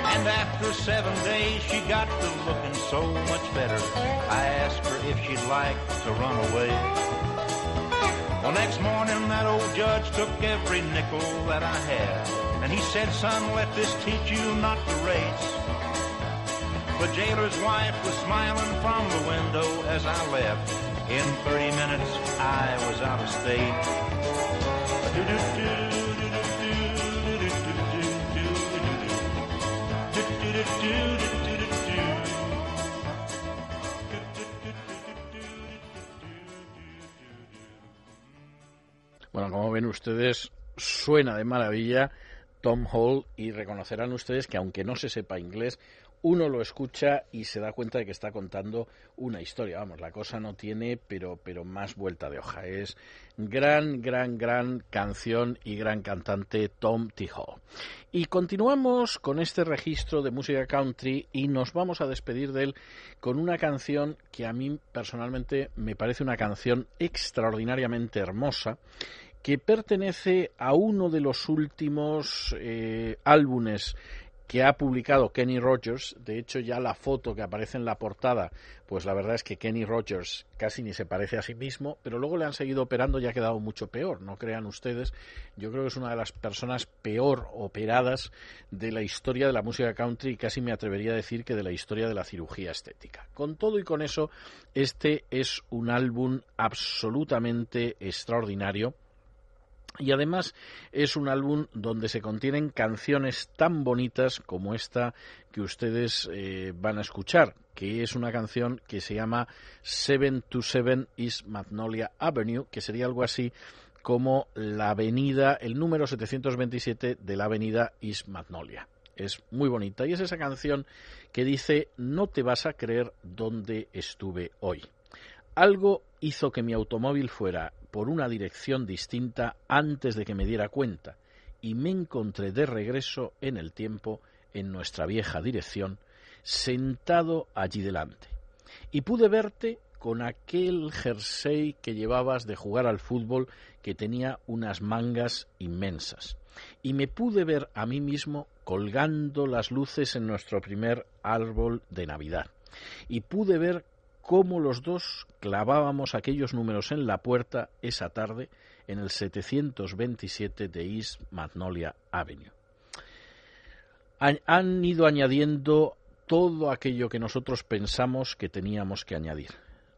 And after seven days, she got to looking so much better. I asked her if she'd like to run away. Well, next morning, that old judge took every nickel that I had. And he said, son, let this teach you not to race. The jailer's wife was smiling from the window as I left. In 30 minutes, I was out of state. Bueno, como ven ustedes, suena de maravilla Tom Hall y reconocerán ustedes que aunque no se sepa inglés, uno lo escucha y se da cuenta de que está contando una historia. Vamos, la cosa no tiene, pero, pero más vuelta de hoja. Es gran, gran, gran canción y gran cantante Tom T. Hall. Y continuamos con este registro de música country y nos vamos a despedir de él con una canción que a mí personalmente me parece una canción extraordinariamente hermosa que pertenece a uno de los últimos eh, álbumes que ha publicado Kenny Rogers. De hecho, ya la foto que aparece en la portada, pues la verdad es que Kenny Rogers casi ni se parece a sí mismo, pero luego le han seguido operando y ha quedado mucho peor, no crean ustedes. Yo creo que es una de las personas peor operadas de la historia de la música country y casi me atrevería a decir que de la historia de la cirugía estética. Con todo y con eso, este es un álbum absolutamente extraordinario y además es un álbum donde se contienen canciones tan bonitas como esta que ustedes eh, van a escuchar, que es una canción que se llama Seven to Seven East Magnolia Avenue, que sería algo así como la avenida, el número 727 de la avenida East Magnolia. Es muy bonita y es esa canción que dice no te vas a creer dónde estuve hoy. Algo hizo que mi automóvil fuera por una dirección distinta antes de que me diera cuenta, y me encontré de regreso en el tiempo en nuestra vieja dirección, sentado allí delante. Y pude verte con aquel jersey que llevabas de jugar al fútbol que tenía unas mangas inmensas. Y me pude ver a mí mismo colgando las luces en nuestro primer árbol de Navidad. Y pude ver cómo los dos clavábamos aquellos números en la puerta esa tarde en el 727 de East Magnolia Avenue. han, ido añadiendo todo aquello que nosotros pensamos que teníamos que añadir.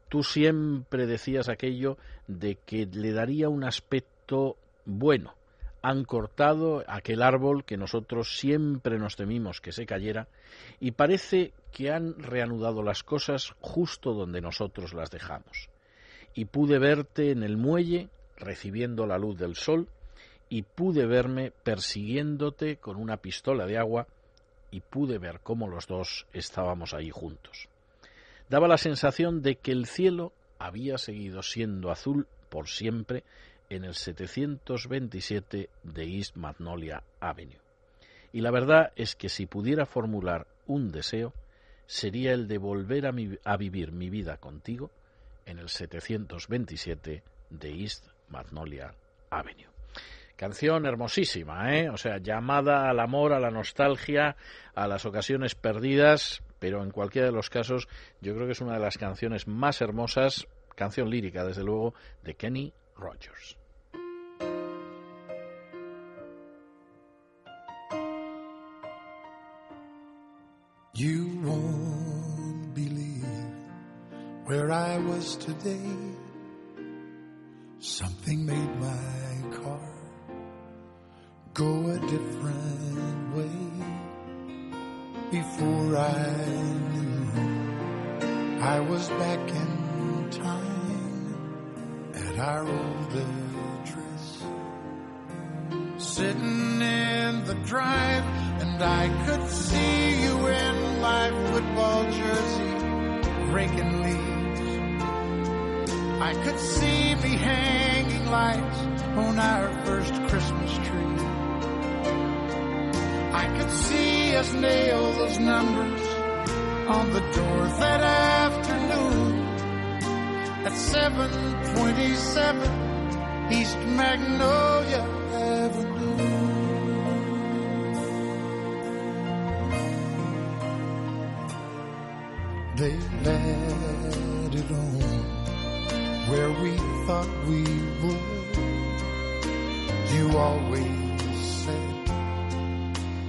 Tú siempre decías aquello de que le daría un aspecto bueno. Han cortado aquel árbol que nosotros siempre nos temimos que se cayera y parece que han reanudado las cosas justo donde nosotros las dejamos. Y pude verte en el muelle recibiendo la luz del sol y pude verme persiguiéndote con una pistola de agua y pude ver cómo los dos estábamos ahí juntos. Daba la sensación de que el cielo había seguido siendo azul por siempre en el 727 de East Magnolia Avenue. Y la verdad es que si pudiera formular un deseo, sería el de volver a, mi- a vivir mi vida contigo en el 727 de East Magnolia Avenue. Canción hermosísima, ¿eh? O sea, llamada al amor, a la nostalgia, a las ocasiones perdidas, pero en cualquiera de los casos yo creo que es una de las canciones más hermosas, canción lírica desde luego, de Kenny Rogers. You won't believe where I was today. Something made my car go a different way. Before I knew I was back in time at our old address. Sitting in the drive, and I could see raking leaves. I could see me hanging lights on our first Christmas tree. I could see us nail those numbers on the door that afternoon at 727 East Magnolia Avenue. They we would. You always said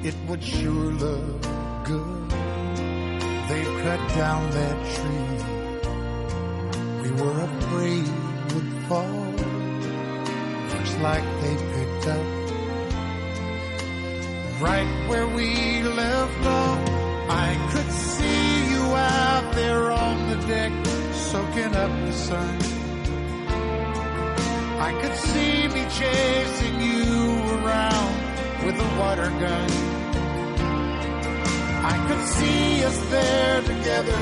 it would sure look good. They've cut down that tree we were afraid it would fall. Looks like they picked up right where we left off. I could see you out there on the deck, soaking up the sun. I could see me chasing you around with a water gun. I could see us there together.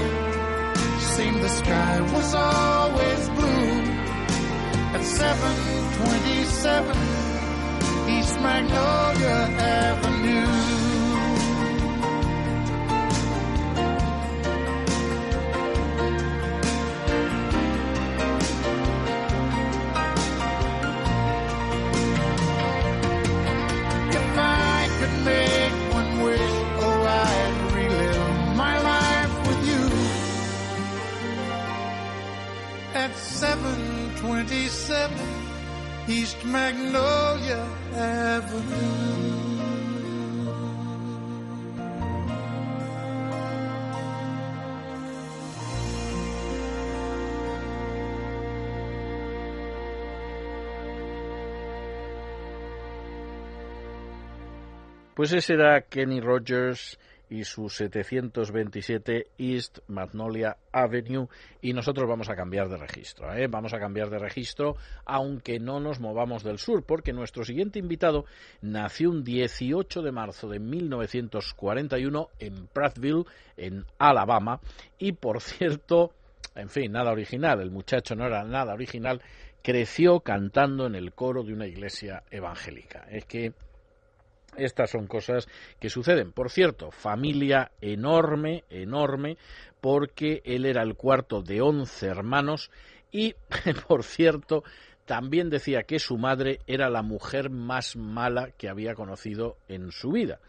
Seemed the sky was always blue. At 727 East Magnolia Avenue. Pues ese era Kenny Rogers y su 727 East Magnolia Avenue y nosotros vamos a cambiar de registro, ¿eh? vamos a cambiar de registro aunque no nos movamos del sur porque nuestro siguiente invitado nació un 18 de marzo de 1941 en Prattville, en Alabama y por cierto, en fin, nada original, el muchacho no era nada original, creció cantando en el coro de una iglesia evangélica. Es que estas son cosas que suceden. Por cierto, familia enorme, enorme, porque él era el cuarto de once hermanos y, por cierto, también decía que su madre era la mujer más mala que había conocido en su vida.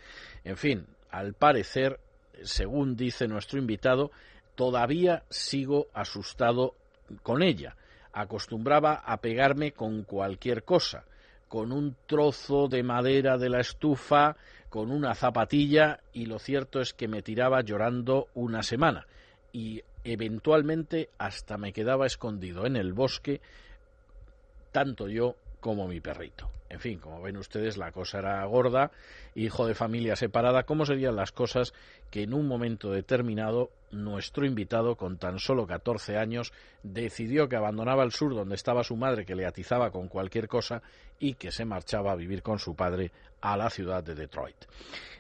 En fin, al parecer, según dice nuestro invitado, todavía sigo asustado con ella. Acostumbraba a pegarme con cualquier cosa con un trozo de madera de la estufa, con una zapatilla y lo cierto es que me tiraba llorando una semana. Y eventualmente hasta me quedaba escondido en el bosque, tanto yo como mi perrito. En fin, como ven ustedes, la cosa era gorda, hijo de familia separada. ¿Cómo serían las cosas que en un momento determinado nuestro invitado, con tan solo 14 años, decidió que abandonaba el sur donde estaba su madre, que le atizaba con cualquier cosa, y que se marchaba a vivir con su padre a la ciudad de Detroit?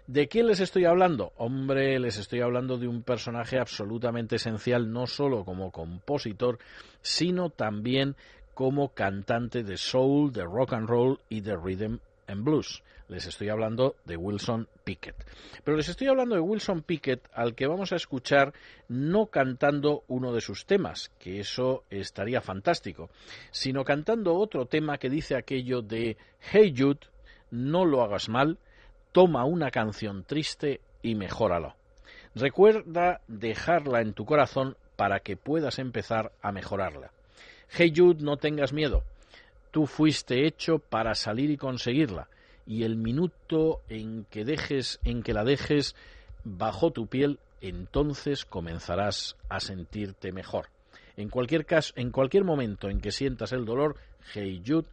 ¿De quién les estoy hablando? Hombre, les estoy hablando de un personaje absolutamente esencial, no solo como compositor, sino también como cantante de soul, de rock and roll y de rhythm and blues. Les estoy hablando de Wilson Pickett. Pero les estoy hablando de Wilson Pickett al que vamos a escuchar no cantando uno de sus temas, que eso estaría fantástico, sino cantando otro tema que dice aquello de Hey Jude, no lo hagas mal, toma una canción triste y mejóralo. Recuerda dejarla en tu corazón para que puedas empezar a mejorarla. Hey Jude, no tengas miedo. Tú fuiste hecho para salir y conseguirla, y el minuto en que dejes, en que la dejes bajo tu piel, entonces comenzarás a sentirte mejor. En cualquier caso, en cualquier momento en que sientas el dolor, Hey Jude,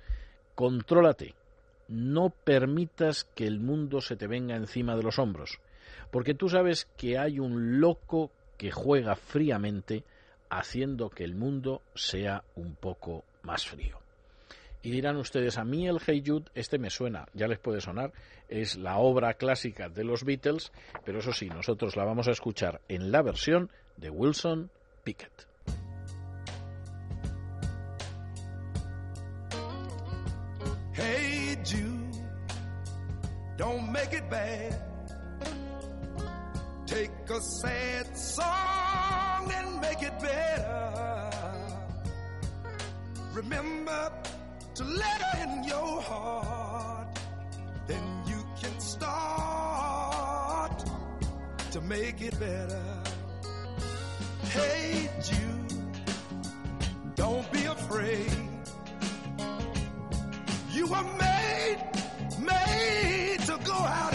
contrólate. No permitas que el mundo se te venga encima de los hombros, porque tú sabes que hay un loco que juega fríamente haciendo que el mundo sea un poco más frío. Y dirán ustedes, a mí el Hey Jude, este me suena, ya les puede sonar, es la obra clásica de los Beatles, pero eso sí, nosotros la vamos a escuchar en la versión de Wilson Pickett. Hey Jude, don't make it bad. Take a sad song better. Remember to let her in your heart. Then you can start to make it better. Hey Jude, don't be afraid. You were made, made to go out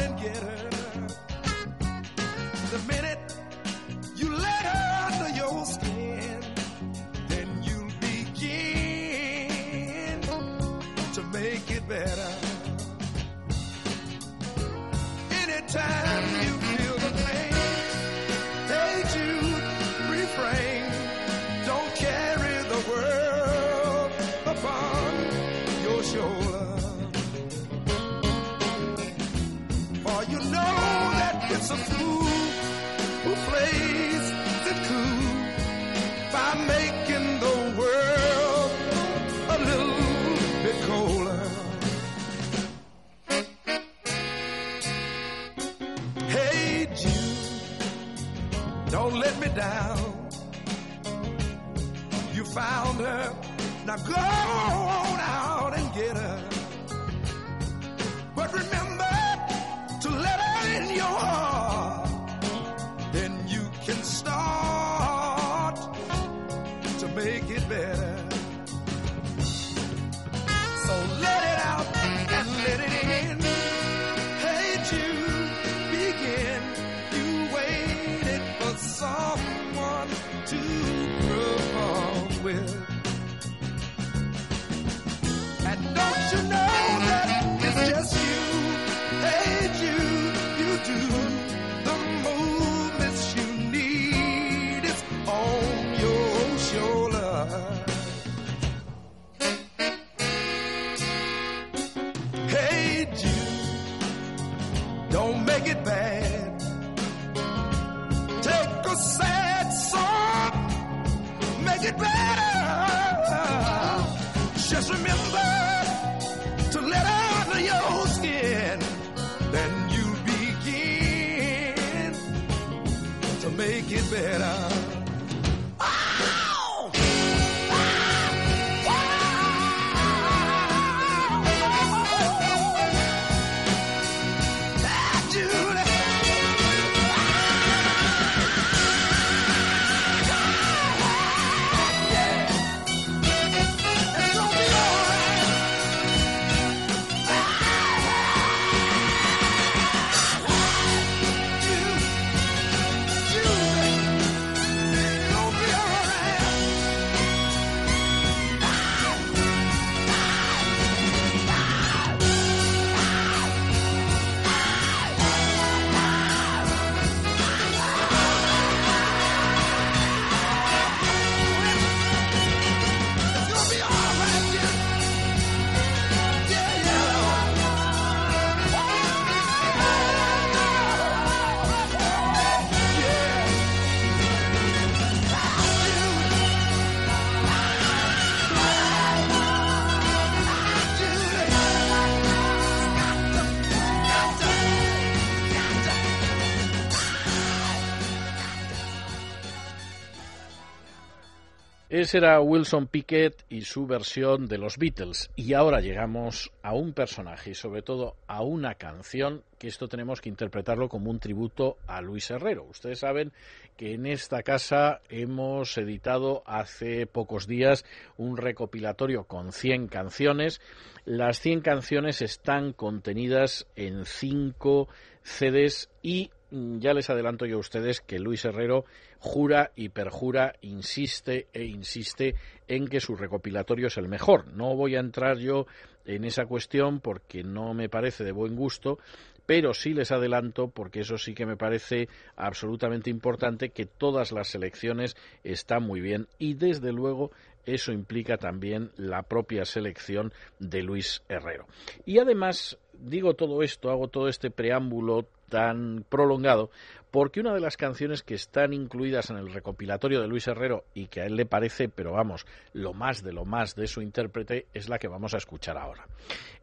Era Wilson Pickett y su versión de los Beatles. Y ahora llegamos a un personaje y sobre todo a una canción que esto tenemos que interpretarlo como un tributo a Luis Herrero. Ustedes saben que en esta casa hemos editado hace pocos días un recopilatorio con 100 canciones. Las 100 canciones están contenidas en 5 CDs y ya les adelanto yo a ustedes que Luis Herrero jura y perjura, insiste e insiste en que su recopilatorio es el mejor. No voy a entrar yo en esa cuestión porque no me parece de buen gusto, pero sí les adelanto, porque eso sí que me parece absolutamente importante, que todas las selecciones están muy bien y desde luego eso implica también la propia selección de Luis Herrero. Y además digo todo esto, hago todo este preámbulo tan prolongado, porque una de las canciones que están incluidas en el recopilatorio de Luis Herrero y que a él le parece, pero vamos, lo más de lo más de su intérprete es la que vamos a escuchar ahora.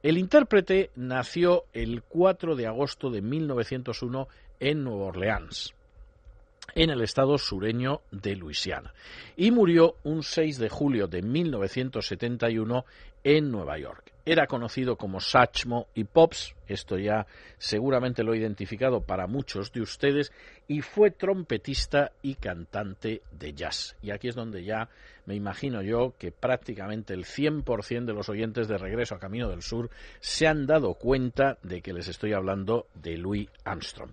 El intérprete nació el 4 de agosto de 1901 en Nueva Orleans en el estado sureño de Luisiana y murió un 6 de julio de 1971 en Nueva York. Era conocido como Sachmo y Pops, esto ya seguramente lo he identificado para muchos de ustedes, y fue trompetista y cantante de jazz. Y aquí es donde ya me imagino yo que prácticamente el 100% de los oyentes de Regreso a Camino del Sur se han dado cuenta de que les estoy hablando de Louis Armstrong.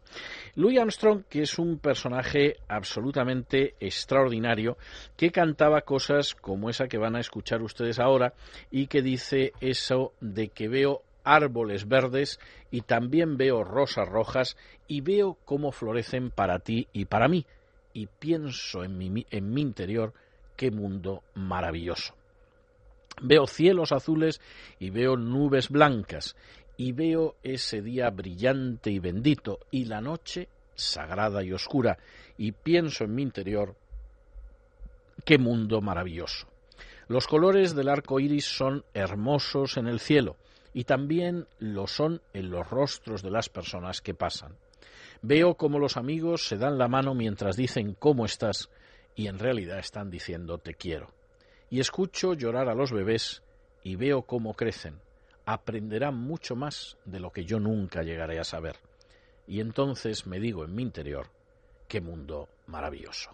Louis Armstrong, que es un personaje absolutamente extraordinario, que cantaba cosas como esa que van a escuchar ustedes ahora y que dice eso de que veo árboles verdes y también veo rosas rojas y veo cómo florecen para ti y para mí. Y pienso en mi, interior, qué mundo maravilloso. Veo cielos azules y veo nubes blancas y veo ese día brillante y bendito y la noche sagrada y oscura y pienso en mi interior, qué mundo maravilloso. Los colores del arco iris son hermosos en el cielo y también lo son en los rostros de las personas que pasan. Veo cómo los amigos se dan la mano mientras dicen cómo estás y en realidad están diciendo te quiero. Y escucho llorar a los bebés y veo cómo crecen. Aprenderán mucho más de lo que yo nunca llegaré a saber. Y entonces me digo en mi interior, qué mundo maravilloso.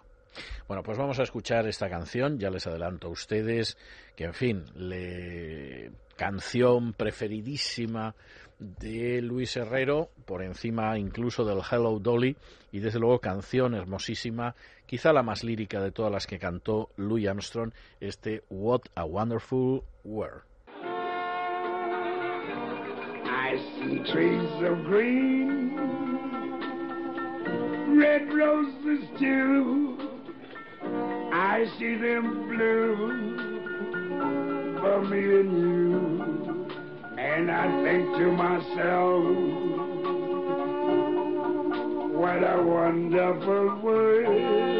Bueno, pues vamos a escuchar esta canción, ya les adelanto a ustedes que, en fin, le canción preferidísima de Luis Herrero, por encima incluso del Hello Dolly, y desde luego canción hermosísima, quizá la más lírica de todas las que cantó Louis Armstrong, este What a Wonderful World. I see trees of green, red roses. I see them blue for me and you. And I think to myself, what a wonderful world.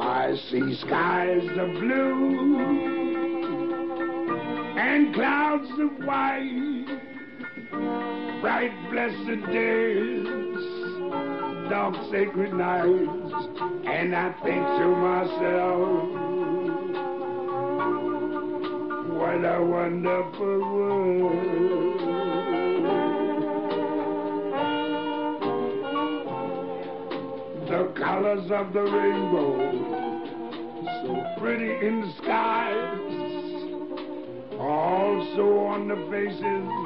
I see skies of blue and clouds of white, bright blessed days, dark sacred nights, and I think to myself, what a wonderful world. The colors of the rainbow, so pretty in the skies, also on the faces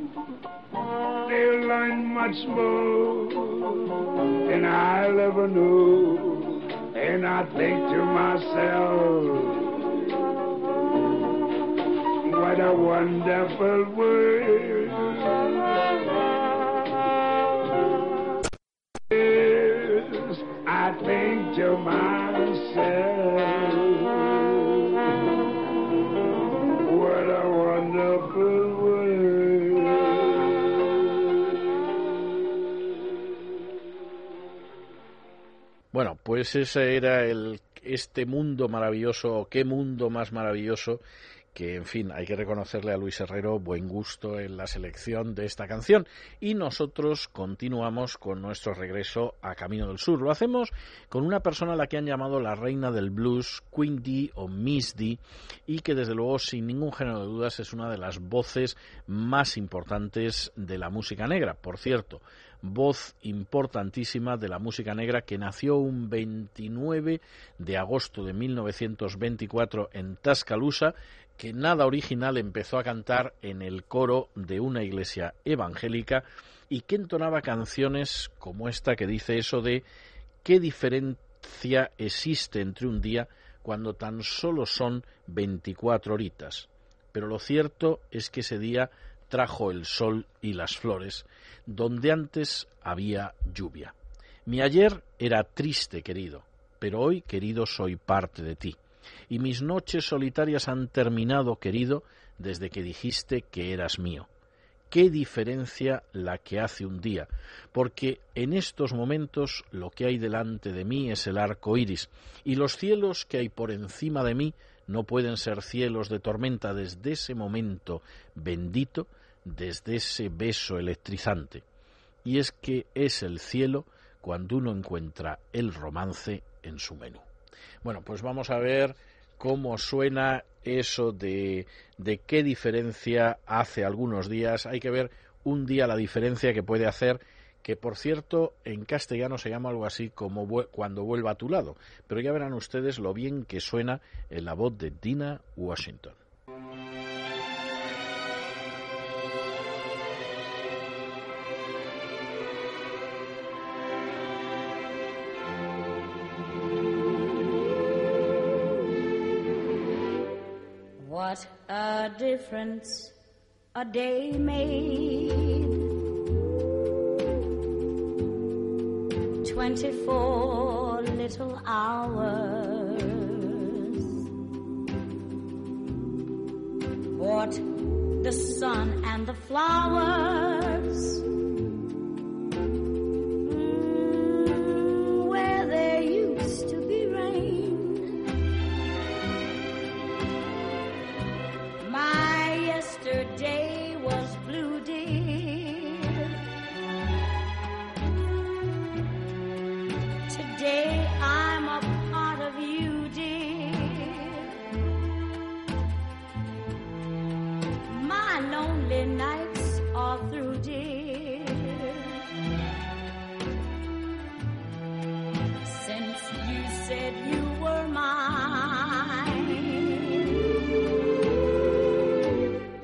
They'll learn much more than I'll ever know. And I think to myself, what a wonderful world. Pues ese era el este mundo maravilloso, qué mundo más maravilloso que, en fin, hay que reconocerle a Luis Herrero buen gusto en la selección de esta canción. Y nosotros continuamos con nuestro regreso a Camino del Sur. Lo hacemos con una persona a la que han llamado la reina del blues, Queen Dee o Miss Dee, y que desde luego, sin ningún género de dudas, es una de las voces más importantes de la música negra. Por cierto, voz importantísima de la música negra que nació un 29 de agosto de 1924 en Tuscaloosa que nada original empezó a cantar en el coro de una iglesia evangélica y que entonaba canciones como esta que dice eso de qué diferencia existe entre un día cuando tan solo son 24 horitas. Pero lo cierto es que ese día trajo el sol y las flores, donde antes había lluvia. Mi ayer era triste, querido, pero hoy, querido, soy parte de ti y mis noches solitarias han terminado, querido, desde que dijiste que eras mío. Qué diferencia la que hace un día, porque en estos momentos lo que hay delante de mí es el arco iris, y los cielos que hay por encima de mí no pueden ser cielos de tormenta desde ese momento bendito, desde ese beso electrizante. Y es que es el cielo cuando uno encuentra el romance en su menú. Bueno, pues vamos a ver cómo suena eso de, de qué diferencia hace algunos días. Hay que ver un día la diferencia que puede hacer que por cierto en castellano se llama algo así como cuando vuelva a tu lado, pero ya verán ustedes lo bien que suena en la voz de Dina Washington. What a difference a day made. Twenty-four little hours. What the sun and the flowers. Said you were mine.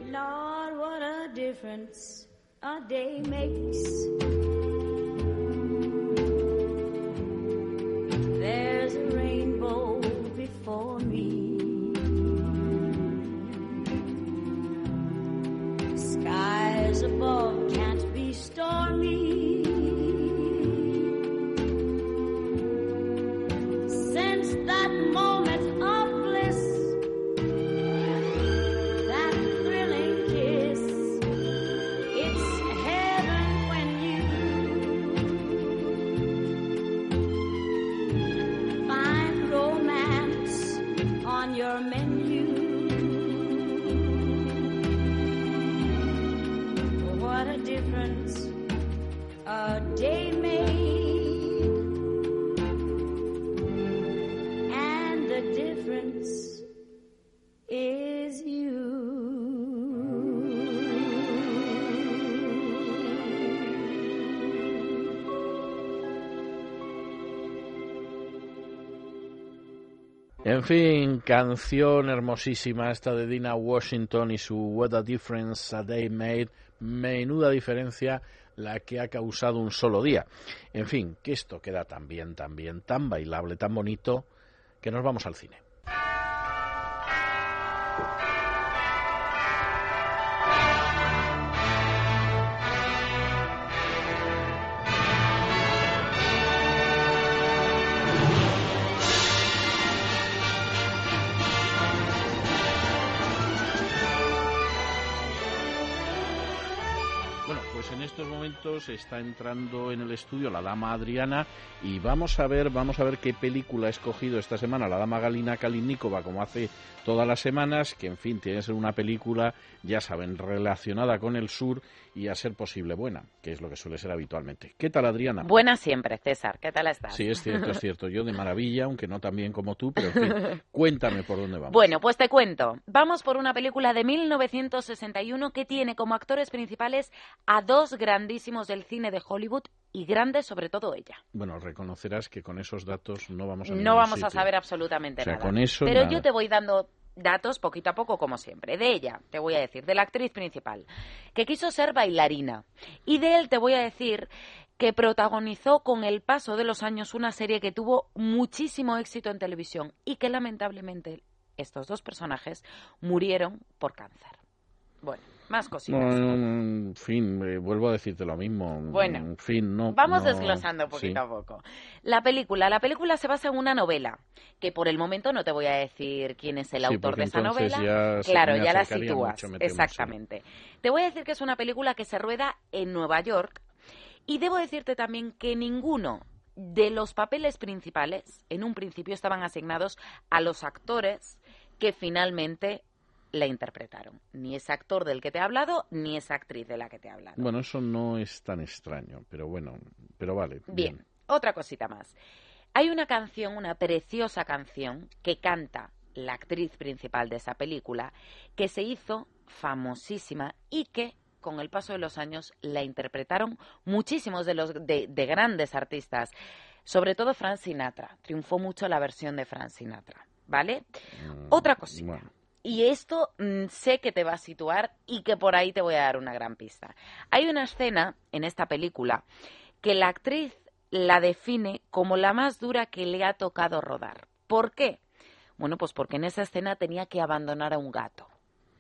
Lord, what a difference a day makes. En fin, canción hermosísima esta de Dina Washington y su What a Difference a Day Made. Menuda diferencia la que ha causado un solo día. En fin, que esto queda tan bien, tan bien, tan bailable, tan bonito, que nos vamos al cine. Está entrando en el estudio la dama Adriana y vamos a ver, vamos a ver qué película ha escogido esta semana la dama Galina Kalinikova, como hace todas las semanas, que en fin, tiene que ser una película, ya saben, relacionada con el sur y a ser posible buena, que es lo que suele ser habitualmente. ¿Qué tal, Adriana? Buena siempre, César. ¿Qué tal estás? Sí, es cierto, es cierto. Yo de maravilla, aunque no tan bien como tú, pero en fin, cuéntame por dónde vamos. Bueno, pues te cuento. Vamos por una película de 1961 que tiene como actores principales a dos grandísimos del cine de Hollywood y grandes sobre todo ella. Bueno, reconocerás que con esos datos no vamos a No vamos a saber absolutamente O sea, nada. con eso Pero nada. yo te voy dando datos poquito a poco, como siempre. De ella, te voy a decir, de la actriz principal, que quiso ser bailarina. Y de él te voy a decir que protagonizó con el paso de los años una serie que tuvo muchísimo éxito en televisión y que lamentablemente estos dos personajes murieron por cáncer. Bueno, más cositas. En fin, eh, vuelvo a decirte lo mismo. Bueno, en fin, no. Vamos no- desglosando poquito sí. a poco. La película, la película se basa en una novela, que por el momento no te voy a decir quién es el Sí, autor de esa novela. ya claro, ya la sitúas. mucho. Exactamente. Te voy a decir que es una película que se rueda en Nueva York y debo decirte también que ninguno de los papeles principales en un principio estaban asignados a los actores que finalmente la interpretaron. Ni ese actor del que te he hablado, ni esa actriz de la que te he hablado. Bueno, eso no es tan extraño, pero bueno, pero vale. Bien, otra cosita más. Hay una canción, una preciosa canción, que canta la actriz principal de esa película, que se hizo famosísima y que con el paso de los años la interpretaron muchísimos de los de, de grandes artistas, sobre todo Frank Sinatra. Triunfó mucho la versión de Frank Sinatra, ¿vale? Otra cosita. Y esto mm, sé que te va a situar y que por ahí te voy a dar una gran pista. Hay una escena en esta película que la actriz la define como la más dura que le ha tocado rodar. ¿Por qué? Bueno, pues porque en esa escena tenía que abandonar a un gato.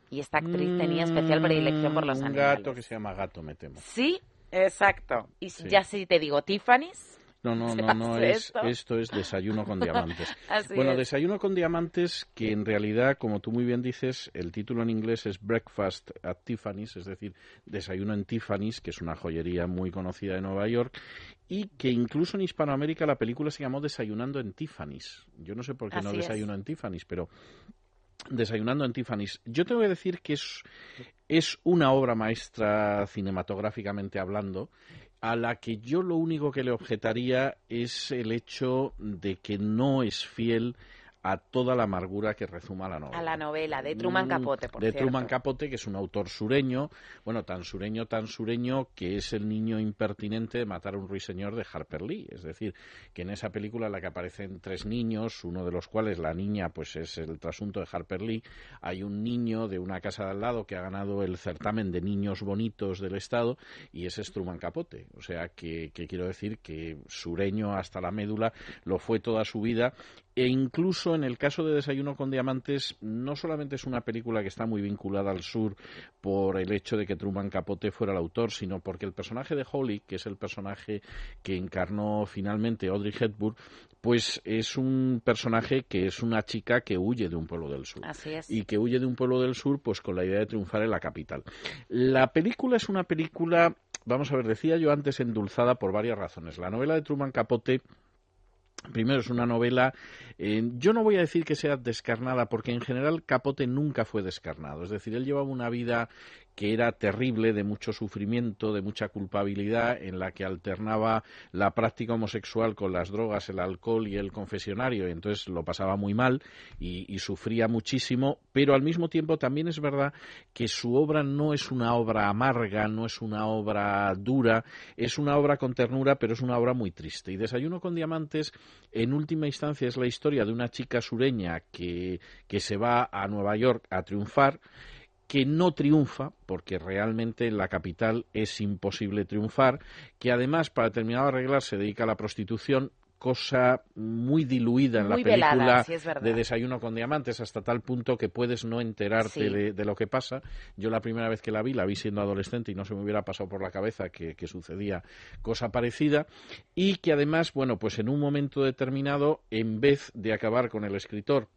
Y esta actriz tenía especial predilección por los Mm, Un animales. gato que se llama gato, me temo. Sí, exacto. Y Sí. ya si te digo Tiffany's. No, no, ¿Se no, no, es, esto? esto es desayuno con diamantes. Así bueno, es. desayuno con diamantes que en realidad, como tú muy bien dices, el título en inglés es Breakfast at Tiffany's, es decir, desayuno en Tiffany's, que es una joyería muy conocida de Nueva York, y que incluso en Hispanoamérica la película se llamó Desayunando en Tiffany's. Yo no sé por qué no es. desayuno en Tiffany's, pero Desayunando en Tiffany's. Yo te voy a decir que es, es una obra maestra cinematográficamente hablando, a la que yo lo único que le objetaría es el hecho de que no es fiel a toda la amargura que rezuma la novela. A la novela de Truman Mm, Capote, por de cierto. Truman Capote, que es un autor sureño, bueno, tan sureño, tan sureño, que es el niño impertinente de matar a un ruiseñor de Harper Lee. Es decir, que en esa película en la que aparecen tres niños, uno de los cuales la niña, pues es el trasunto de Harper Lee, hay un niño de una casa de al lado que ha ganado el certamen de niños bonitos del Estado y ese es Truman Capote. O sea, que, que quiero decir que sureño hasta la médula lo fue toda su vida e incluso en el caso de Desayuno con Diamantes, no solamente es una película que está muy vinculada al sur por el hecho de que Truman Capote fuera el autor, sino porque el personaje de Holly, que es el personaje que encarnó finalmente Audrey Hepburn, pues es un personaje que es una chica que huye de un pueblo del sur. Así es. Y que huye de un pueblo del sur, pues con la idea de triunfar en la capital. La película es una película, vamos a ver, decía yo antes, endulzada por varias razones. La novela de Truman Capote Primero, es una novela, eh, yo no voy a decir que sea descarnada, porque en general Capote nunca fue descarnado. Es decir, él llevaba una vida que era terrible, de mucho sufrimiento, de mucha culpabilidad, en la que alternaba la práctica homosexual con las drogas, el alcohol y el confesionario, y entonces lo pasaba muy mal y, y sufría muchísimo, pero al mismo tiempo también es verdad que su obra no es una obra amarga, no es una obra dura, es una obra con ternura, pero es una obra muy triste. Y Desayuno con Diamantes, en última instancia, es la historia de una chica sureña que, que se va a Nueva York a triunfar, que no triunfa, porque realmente en la capital es imposible triunfar, que además, para terminar de arreglar, se dedica a la prostitución, cosa muy diluida en Muy la película velada, sí, de Desayuno con Diamantes, hasta tal punto que puedes no enterarte Sí. de, de lo que pasa. Yo la primera vez que la vi, la vi siendo adolescente y no se me hubiera pasado por la cabeza que, que sucedía cosa parecida. Y que además, bueno, pues en un momento determinado, en vez de acabar con el escritor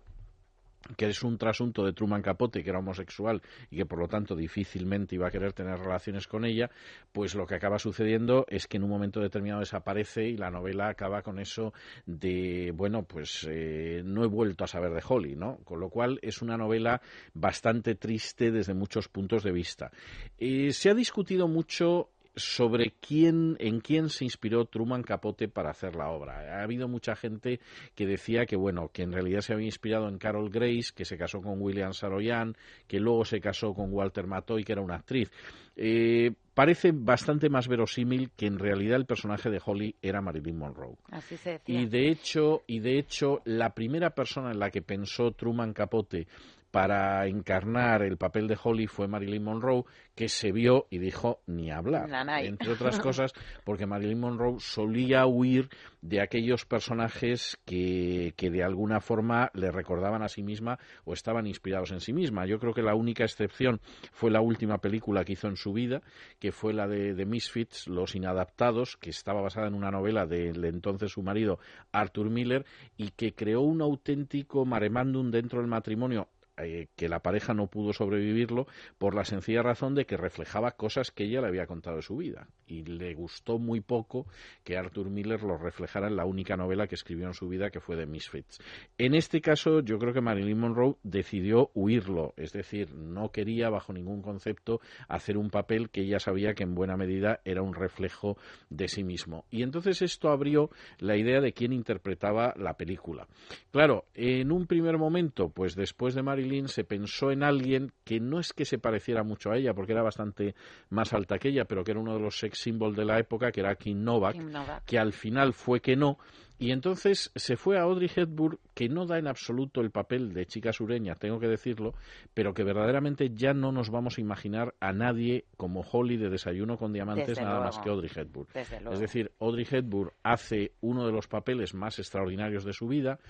que es un trasunto de Truman Capote, que era homosexual y que por lo tanto difícilmente iba a querer tener relaciones con ella, pues lo que acaba sucediendo es que en un momento determinado desaparece y la novela acaba con eso de, bueno, pues eh, no he vuelto a saber de Holly, ¿no? Con lo cual es una novela bastante triste desde muchos puntos de vista. Eh, se ha discutido mucho sobre quién, en quién se inspiró Truman Capote para hacer la obra. Ha habido mucha gente que decía que, bueno, que en realidad se había inspirado en Carol Grace, que se casó con William Saroyan, que luego se casó con Walter Matthau, que era una actriz. Eh, parece bastante más verosímil que en realidad el personaje de Holly era Marilyn Monroe. Así se decía. Y de hecho, y de hecho, la primera persona en la que pensó Truman Capote para encarnar el papel de Holly fue Marilyn Monroe, que se vio y dijo ni hablar. Entre otras cosas, porque Marilyn Monroe solía huir de aquellos personajes que, que de alguna forma le recordaban a sí misma o estaban inspirados en sí misma. Yo creo que la única excepción fue la última película que hizo en su vida, que fue la de, de Misfits, Los Inadaptados, que estaba basada en una novela del entonces su marido Arthur Miller y que creó un auténtico maremándum dentro del matrimonio eh, que la pareja no pudo sobrevivirlo por la sencilla razón de que reflejaba cosas que ella le había contado de su vida. Y le gustó muy poco que Arthur Miller lo reflejara en la única novela que escribió en su vida, que fue The Misfits. En este caso, yo creo que Marilyn Monroe decidió huirlo, es decir, no quería bajo ningún concepto hacer un papel que ella sabía que en buena medida era un reflejo de sí mismo. Y entonces esto abrió la idea de quién interpretaba la película. Claro, en un primer momento, pues después de Marilyn se pensó en alguien que no es que se pareciera mucho a ella, porque era bastante más alta que ella, pero que era uno de los sex symbols de la época, que era Kim Novak, Kim Novak. que al final fue que no. Y entonces se fue a Audrey Hepburn, que no da en absoluto el papel de chica sureña, tengo que decirlo, pero que verdaderamente ya no nos vamos a imaginar a nadie como Holly de Desayuno con Diamantes, Desde nada luego. más que Audrey Hepburn. Es decir, Audrey Hepburn hace uno de los papeles más extraordinarios de su vida,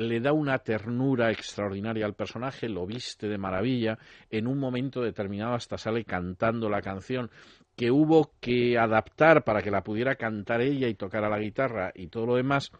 le da una ternura extraordinaria al personaje, lo viste de maravilla, en un momento determinado hasta sale cantando la canción que hubo que adaptar para que la pudiera cantar ella y tocar a la guitarra y todo lo demás.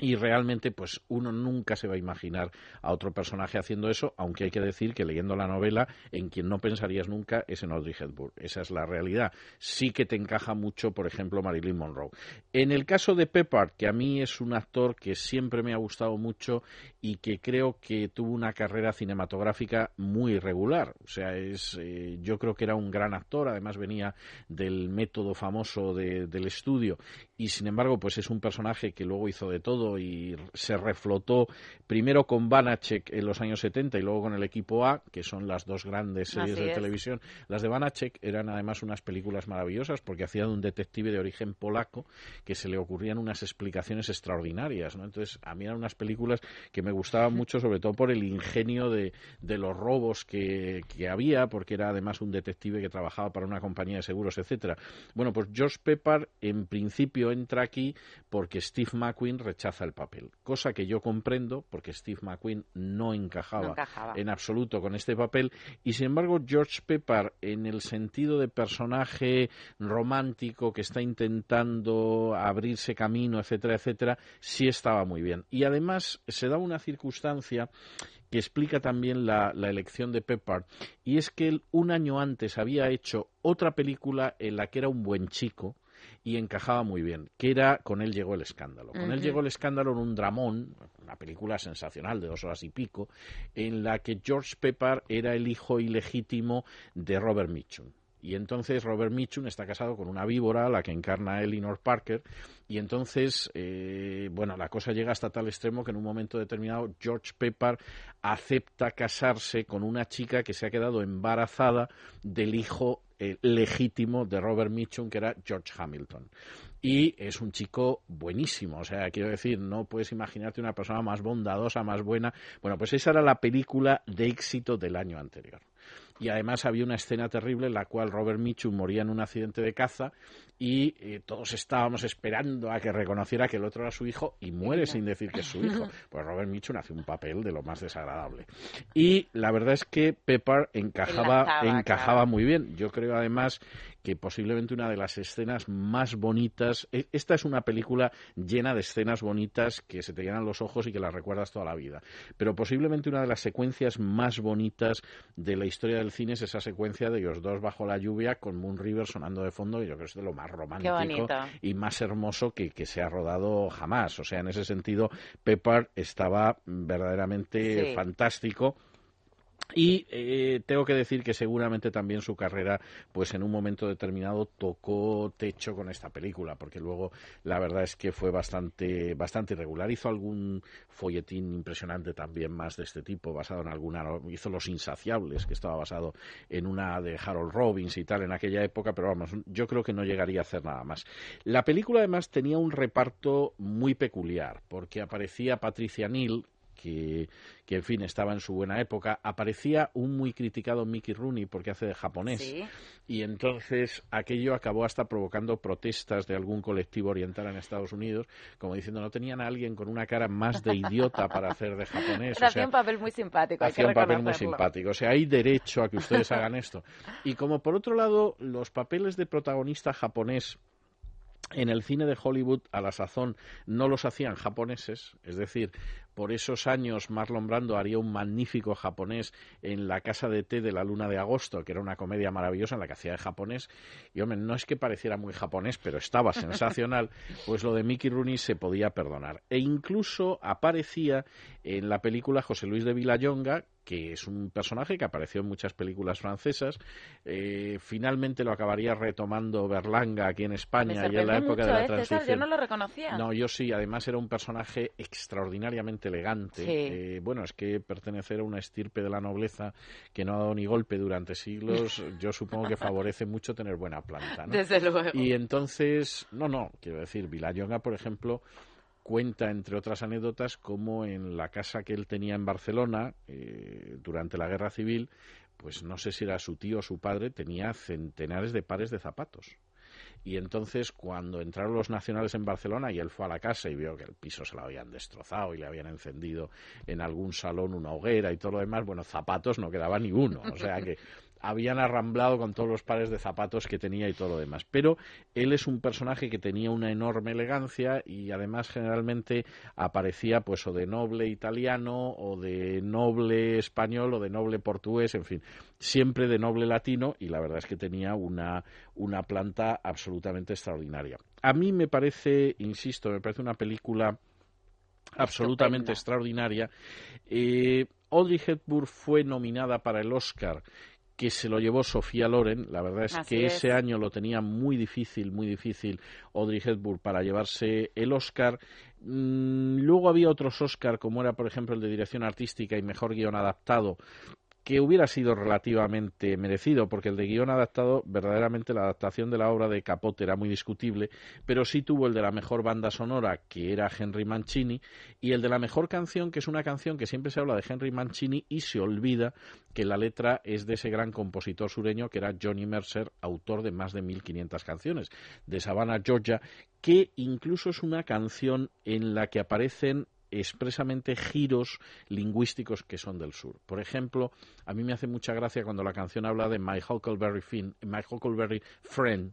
Y realmente, pues uno nunca se va a imaginar a otro personaje haciendo eso, aunque hay que decir que leyendo la novela, en quien no pensarías nunca es en Audrey Hepburn. Esa es la realidad. Sí que te encaja mucho, por ejemplo, Marilyn Monroe. En el caso de Peppard, que a mí es un actor que siempre me ha gustado mucho y que creo que tuvo una carrera cinematográfica muy irregular. O sea, es, eh, yo creo que era un gran actor, además venía del método famoso de- del estudio y sin embargo, pues es un personaje que luego hizo de todo y se reflotó primero con Banachek en los años 70 y luego con el equipo A, que son las dos grandes series Así de es. televisión. Las de Banachek eran además unas películas maravillosas porque hacía de un detective de origen polaco que se le ocurrían unas explicaciones extraordinarias, ¿no? Entonces, a mí eran unas películas que me gustaban mucho, sobre todo por el ingenio de, de los robos que, que había, porque era además un detective que trabajaba para una compañía de seguros, etcétera. Bueno, pues George Peppard en principio entra aquí porque Steve McQueen rechaza el papel, cosa que yo comprendo porque Steve McQueen no encajaba, No encajaba. en absoluto con este papel y sin embargo George Peppard en el sentido de personaje romántico que está intentando abrirse camino, etcétera, etcétera, sí estaba muy bien. Y además se da una circunstancia que explica también la, la elección de Peppard, y es que él un año antes había hecho otra película en la que era un buen chico y encajaba muy bien, que era Con él llegó el escándalo. Con él llegó el escándalo en un dramón, una película sensacional de dos horas y pico, en la que George Peppard era el hijo ilegítimo de Robert Mitchum. Y entonces Robert Mitchum está casado con una víbora, la que encarna Eleanor Parker, y entonces, eh, bueno, la cosa llega hasta tal extremo que en un momento determinado George Peppard acepta casarse con una chica que se ha quedado embarazada del hijo eh, legítimo de Robert Mitchum, que era George Hamilton. Y es un chico buenísimo, o sea, quiero decir, no puedes imaginarte una persona más bondadosa, más buena. Bueno, pues esa era la película de éxito del año anterior. Y además había una escena terrible en la cual Robert Mitchum moría en un accidente de caza y eh, todos estábamos esperando a que reconociera que el otro era su hijo y muere sin decir que es su hijo. Pues Robert Mitchum hace un papel de lo más desagradable. Y la verdad es que Pepper encajaba, encajaba muy bien. Yo creo además que posiblemente una de las escenas más bonitas, e- esta es una película llena de escenas bonitas que se te llenan los ojos y que las recuerdas toda la vida, pero posiblemente una de las secuencias más bonitas de la historia del cine es esa secuencia de los dos bajo la lluvia con Moon River sonando de fondo y yo creo que es de lo más romántico y más hermoso que, que se ha rodado jamás. O sea, en ese sentido, Pepper estaba verdaderamente Sí. fantástico. Y eh, tengo que decir que seguramente también su carrera, pues en un momento determinado tocó techo con esta película, porque luego la verdad es que fue bastante, bastante irregular. Hizo algún folletín impresionante también más de este tipo, basado en alguna, hizo Los Insaciables, que estaba basado en una de Harold Robbins y tal en aquella época, pero vamos, yo creo que no llegaría a hacer nada más. La película además tenía un reparto muy peculiar, porque aparecía Patricia Neal, que, que, en fin estaba en su buena época, aparecía un muy criticado Mickey Rooney porque hace de japonés Sí. y entonces aquello acabó hasta provocando protestas de algún colectivo oriental en Estados Unidos, como diciendo no tenían a alguien con una cara más de idiota para hacer de japonés. Pero o sea, hacía un papel muy simpático, hacía un papel muy simpático. O sea, hay derecho a que ustedes hagan esto. Y como por otro lado, los papeles de protagonista japonés en el cine de Hollywood a la sazón no los hacían japoneses, es decir, por esos años Marlon Brando haría un magnífico japonés en La casa de té de la luna de agosto, que era una comedia maravillosa en la que hacía de japonés, y hombre, no es que pareciera muy japonés, pero estaba sensacional, pues lo de Mickey Rooney se podía perdonar. E incluso aparecía en la película José Luis de Villayonga, que es un personaje que apareció en muchas películas francesas. Eh, finalmente lo acabaría retomando Berlanga aquí en España y en la época mucho, de la ¿eh, César? transición. Yo no lo reconocía. No, yo sí, además era un personaje extraordinariamente elegante. Sí. Eh, bueno, es que pertenecer a una estirpe de la nobleza que no ha dado ni golpe durante siglos, yo supongo que favorece mucho tener buena planta. ¿no? Desde luego. Y entonces, no, no, quiero decir, Villayonga, por ejemplo, cuenta, entre otras anécdotas, cómo en la casa que él tenía en Barcelona eh, durante la Guerra Civil, pues no sé si era su tío o su padre, tenía centenares de pares de zapatos. Y entonces, cuando entraron los nacionales en Barcelona y él fue a la casa y vio que el piso se lo habían destrozado y le habían encendido en algún salón una hoguera y todo lo demás, bueno, zapatos no quedaba ni uno. O sea que habían arramblado con todos los pares de zapatos que tenía y todo lo demás. Pero él es un personaje que tenía una enorme elegancia y además generalmente aparecía pues o de noble italiano o de noble español o de noble portugués, en fin, siempre de noble latino y la verdad es que tenía una, una planta absolutamente extraordinaria. A mí me parece, insisto, me parece una película absolutamente extraordinaria. Eh, Audrey Hepburn fue nominada para el Oscar que se lo llevó Sofía Loren. La verdad es Así que es. ese año lo tenía muy difícil, muy difícil Audrey Hepburn para llevarse el Oscar. Mm, luego había otros Oscar, como era por ejemplo el de dirección artística y mejor guion adaptado, que hubiera sido relativamente merecido, porque el de guion adaptado, verdaderamente la adaptación de la obra de Capote era muy discutible, pero sí tuvo el de la mejor banda sonora, que era Henry Mancini, y el de la mejor canción, que es una canción que siempre se habla de Henry Mancini y se olvida que la letra es de ese gran compositor sureño que era Johnny Mercer, autor de más de 1500 canciones, de Savannah, Georgia, que incluso es una canción en la que aparecen expresamente giros lingüísticos que son del sur. Por ejemplo, a mí me hace mucha gracia cuando la canción habla de My Huckleberry, Finn, My Huckleberry Friend,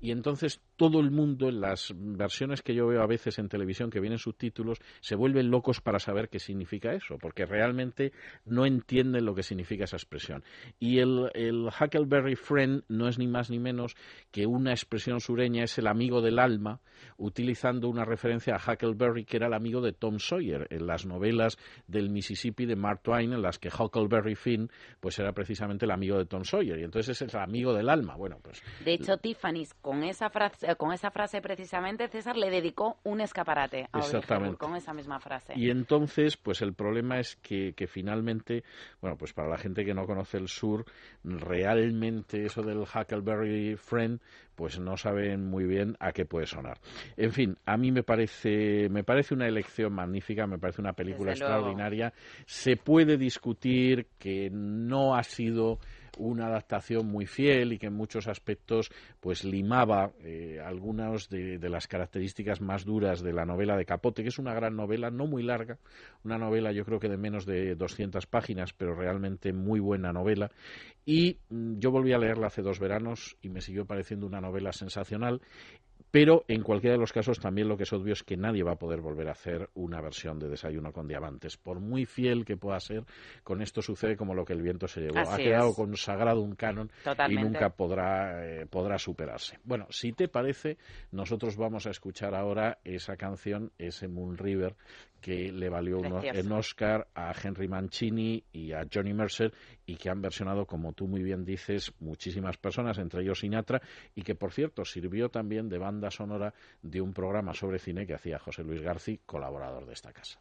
y entonces todo el mundo en las versiones que yo veo a veces en televisión que vienen subtítulos se vuelven locos para saber qué significa eso, porque realmente no entienden lo que significa esa expresión. Y el, el Huckleberry Friend no es ni más ni menos que una expresión sureña, es el amigo del alma, utilizando una referencia a Huckleberry, que era el amigo de Tom Sawyer, en las novelas del Mississippi de Mark Twain, en las que Huckleberry Finn pues era precisamente el amigo de Tom Sawyer, y entonces es el amigo del alma. Bueno, pues De hecho, Tiffany, con esa frase, con esa frase precisamente, César le dedicó un escaparate a Exactamente. Con esa misma frase. Y entonces, pues el problema es que, que finalmente, bueno, pues para la gente que no conoce el sur, realmente eso del Huckleberry Friend, pues no saben muy bien a qué puede sonar. En fin, a mí me parece, me parece una elección magnífica, me parece una película Desde luego. extraordinaria. Se puede discutir que no ha sido una adaptación muy fiel y que en muchos aspectos pues limaba eh, algunas de, de, las características más duras de la novela de Capote, que es una gran novela, no muy larga, una novela yo creo que de menos de 200 páginas, pero realmente muy buena novela. Y mm, yo volví a leerla hace dos veranos y me siguió pareciendo una novela sensacional pero en cualquiera de los casos también lo que es obvio es que nadie va a poder volver a hacer una versión de Desayuno con Diamantes. Por muy fiel que pueda ser, con esto sucede como lo que el viento se llevó. Así ha quedado es. consagrado un canon Totalmente. y nunca podrá, eh, podrá superarse. Bueno, si te parece, nosotros vamos a escuchar ahora esa canción, ese Moon River, que le valió un Oscar a Henry Mancini y a Johnny Mercer y que han versionado, como tú muy bien dices, muchísimas personas, entre ellos Sinatra, y que, por cierto, sirvió también de banda sonora de un programa sobre cine que hacía José Luis García, colaborador de esta casa.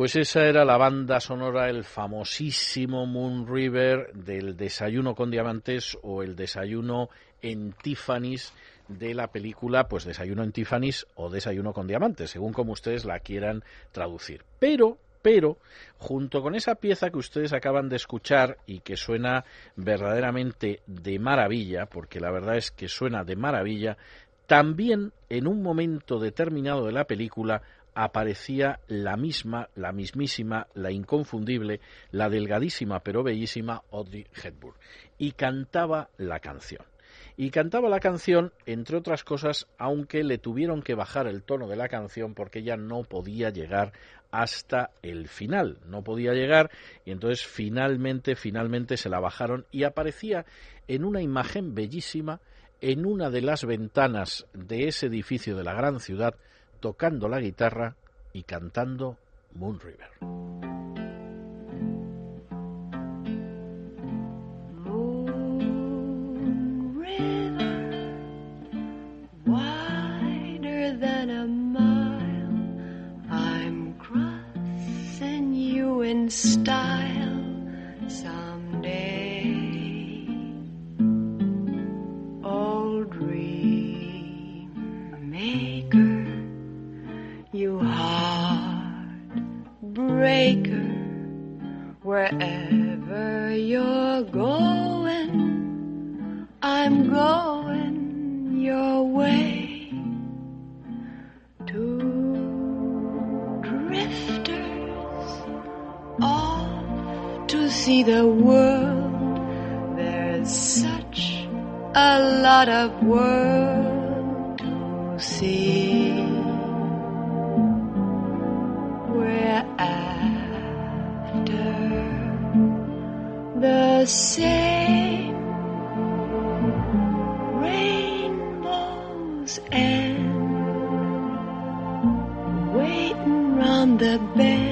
Pues esa era la banda sonora, el famosísimo Moon River del Desayuno con Diamantes o el Desayuno en Tiffany's de la película, pues Desayuno en Tiffany's o Desayuno con Diamantes, según como ustedes la quieran traducir. Pero, pero, junto con esa pieza que ustedes acaban de escuchar y que suena verdaderamente de maravilla, porque la verdad es que suena de maravilla, también en un momento determinado de la película aparecía la misma, la mismísima, la inconfundible, la delgadísima pero bellísima Audrey Hepburn y cantaba la canción. Y cantaba la canción, entre otras cosas, aunque le tuvieron que bajar el tono de la canción porque ella no podía llegar hasta el final, no podía llegar y entonces finalmente, finalmente se la bajaron y aparecía en una imagen bellísima en una de las ventanas de ese edificio de la gran ciudad tocando la guitarra y cantando Moon River. style someday. breaker wherever you're going. I'm going your way to drifters off to see the world. There's such a lot of world to see. The same rainbows and waiting round the bend.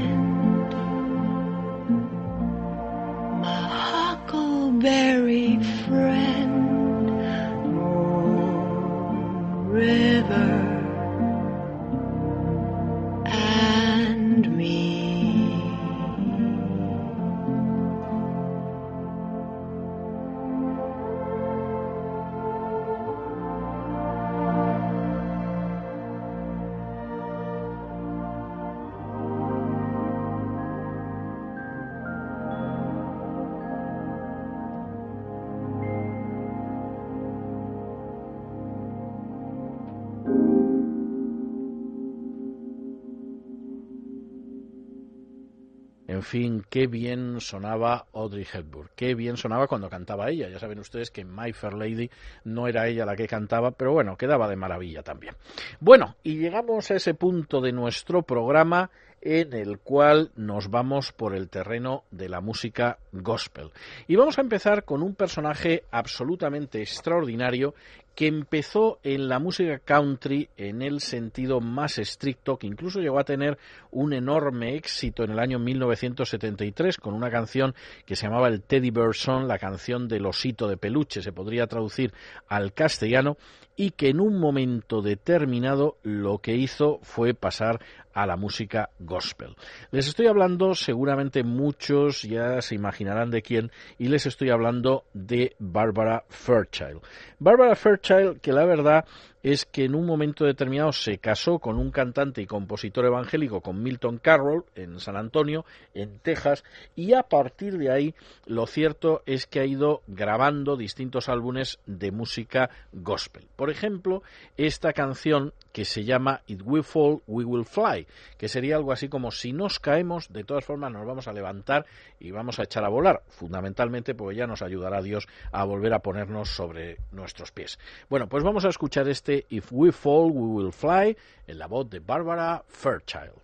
En fin, qué bien sonaba Audrey Hepburn, qué bien sonaba cuando cantaba ella. Ya saben ustedes que My Fair Lady no era ella la que cantaba, pero bueno, quedaba de maravilla también. Bueno, y llegamos a ese punto de nuestro programa en el cual nos vamos por el terreno de la música gospel. Y vamos a empezar con un personaje absolutamente extraordinario que empezó en la música country en el sentido más estricto, que incluso llegó a tener un enorme éxito en el año 1973 con una canción que se llamaba el Teddy Bear Song, la canción del osito de peluche, se podría traducir al castellano, y que en un momento determinado lo que hizo fue pasar a la música gospel. Les estoy hablando, seguramente muchos ya se imaginarán de quién, y les estoy hablando de Barbara Fairchild. Barbara Fairchild, que la verdad es que en un momento determinado se casó con un cantante y compositor evangélico, con Milton Carroll, en San Antonio, en Texas, y a partir de ahí lo cierto es que ha ido grabando distintos álbumes de música gospel. Por ejemplo, esta canción que se llama It Will Fall, We Will Fly, que sería algo así como si nos caemos, de todas formas nos vamos a levantar y vamos a echar a volar, fundamentalmente porque ya nos ayudará Dios a volver a ponernos sobre nuestros pies. Bueno, pues vamos a escuchar este If We Fall, We Will Fly en la voz de Barbara Fairchild.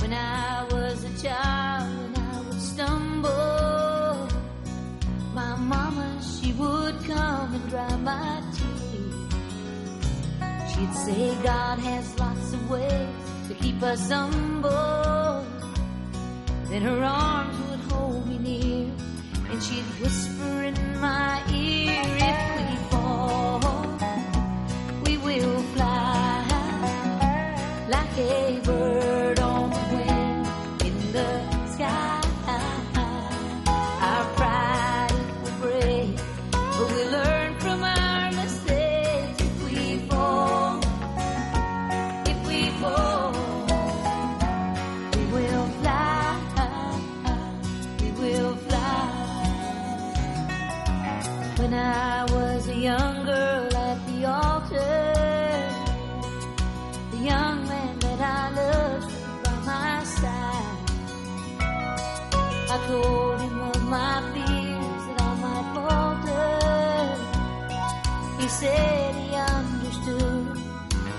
When I was a child and I would stumble, my mama, she would come and dry my tears. She'd say God has lots of ways keep us humble. Then her arms would hold me near and she'd whisper in my ear, if we fall, we will fly like a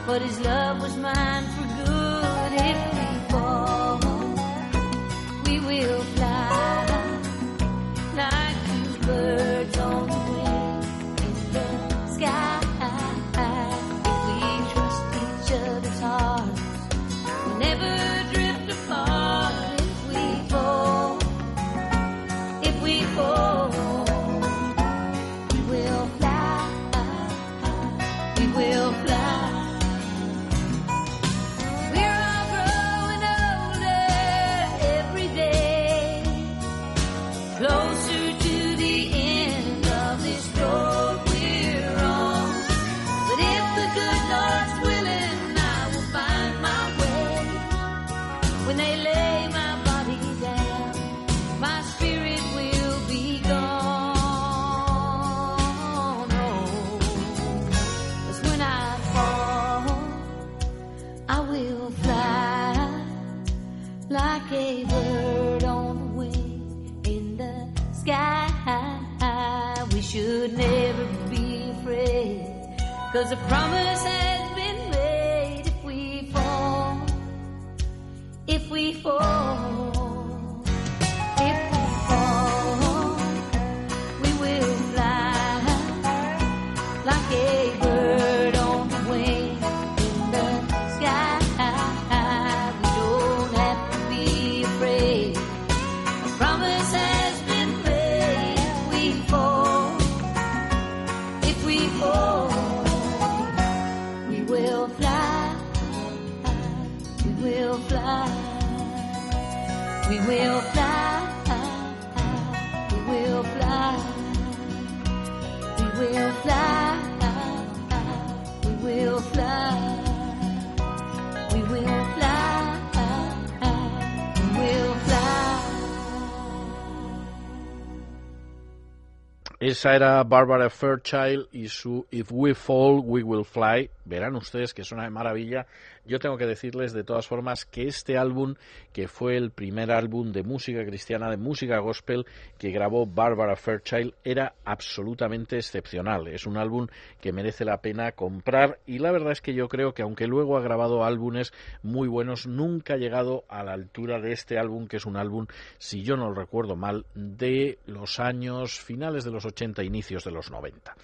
but his love was mine Esa era Barbara Fairchild y su If We Fall, We Will Fly. Verán ustedes que suena de maravilla. Yo tengo que decirles de todas formas que este álbum, que fue el primer álbum de música cristiana, de música gospel que grabó Barbara Fairchild, era absolutamente excepcional. Es un álbum que merece la pena comprar y la verdad es que yo creo que aunque luego ha grabado álbumes muy buenos, nunca ha llegado a la altura de este álbum, que es un álbum, si yo no lo recuerdo mal, de los años finales de los 80, inicios de los 90.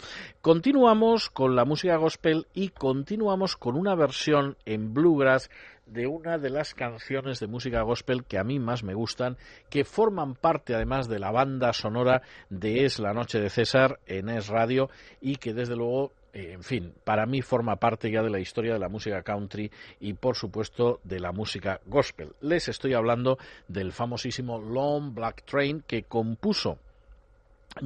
Continuamos con la música gospel y continuamos con una versión en bluegrass de una de las canciones de música gospel que a mí más me gustan, que forman parte además de la banda sonora de Es la Noche de César en Es Radio y que desde luego eh, en fin, para mí forma parte ya de la historia de la música country y por supuesto de la música gospel. Les estoy hablando del famosísimo Long Black Train que compuso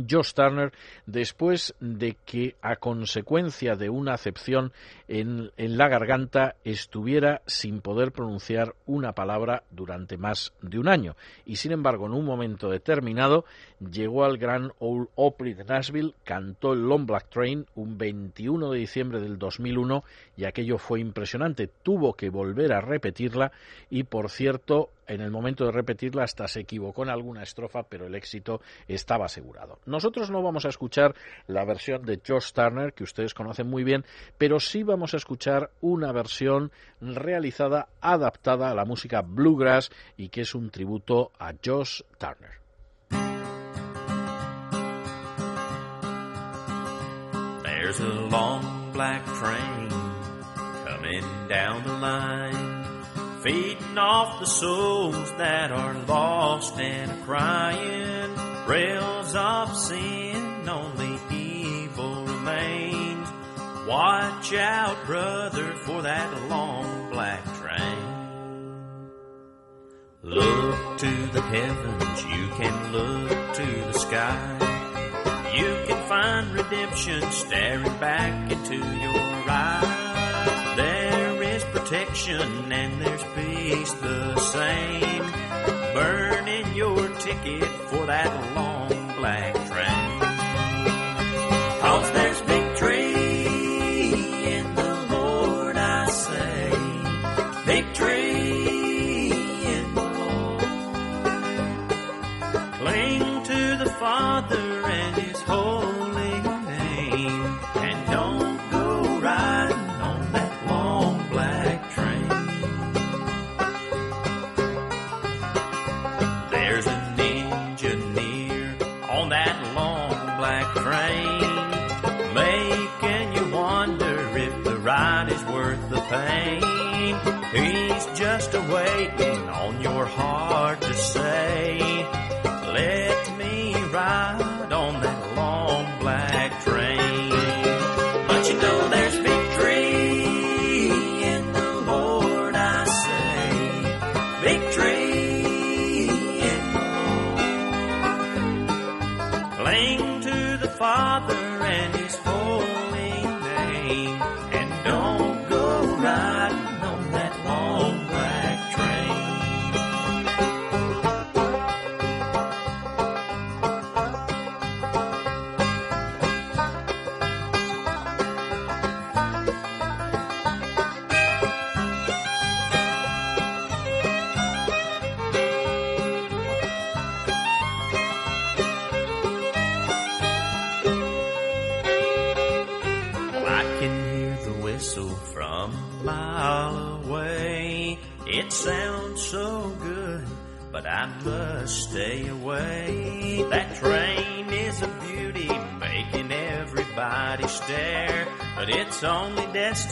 Josh Turner después de que a consecuencia de una acepción en, la garganta estuviera sin poder pronunciar una palabra durante más de un año y sin embargo en un momento determinado llegó al Gran Ole Opry de Nashville, cantó el Long Black Train un 21 de diciembre del 2001 y aquello fue impresionante, tuvo que volver a repetirla y por cierto en el momento de repetirla hasta se equivocó en alguna estrofa, pero el éxito estaba asegurado. Nosotros no vamos a escuchar la versión de George Turner, que ustedes conocen muy bien, pero sí vamos a escuchar una versión realizada, adaptada a la música bluegrass y que es un tributo a Josh Turner. There's a long black train coming down the line feeding off the souls that are lost and crying. Rails of sin, Watch out, brother, for that long black train. Look to the heavens, you can look to the sky. You can find redemption staring back into your eyes. There is protection and there's peace the same. Burning your ticket for that long black train. He's just a waiting on your heart to say, Let me ride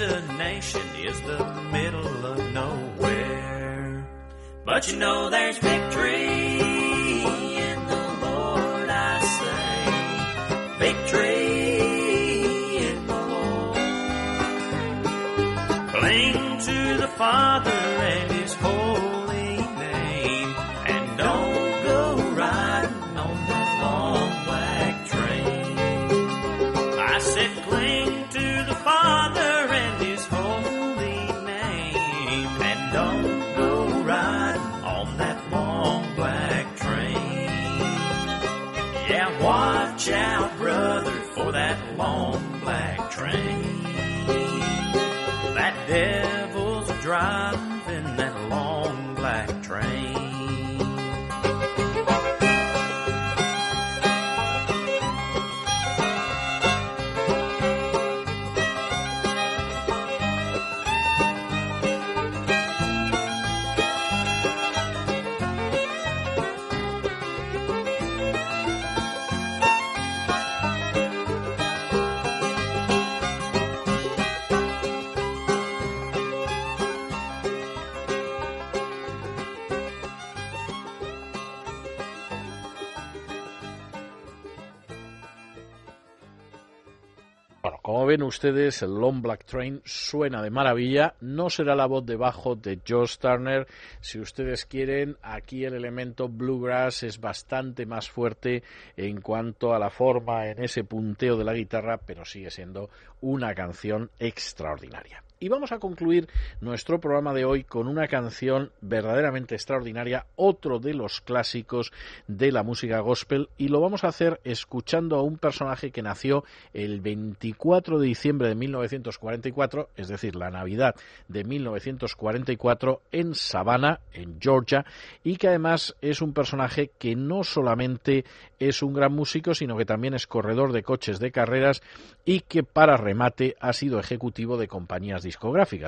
destination is the middle of nowhere. But you know there's victory ustedes, el Long Black Train suena de maravilla. No será la voz de bajo de Josh Turner. Si ustedes quieren, aquí el elemento bluegrass es bastante más fuerte en cuanto a la forma en ese punteo de la guitarra, pero sigue siendo una canción extraordinaria. Y vamos a concluir nuestro programa de hoy con una canción verdaderamente extraordinaria, otro de los clásicos de la música gospel, y lo vamos a hacer escuchando a un personaje que nació el 24 de diciembre de 1944, es decir, la Navidad de 1944 en Savannah, en Georgia, y que además es un personaje que no solamente es un gran músico, sino que también es corredor de coches de carreras y que para remate ha sido ejecutivo de compañías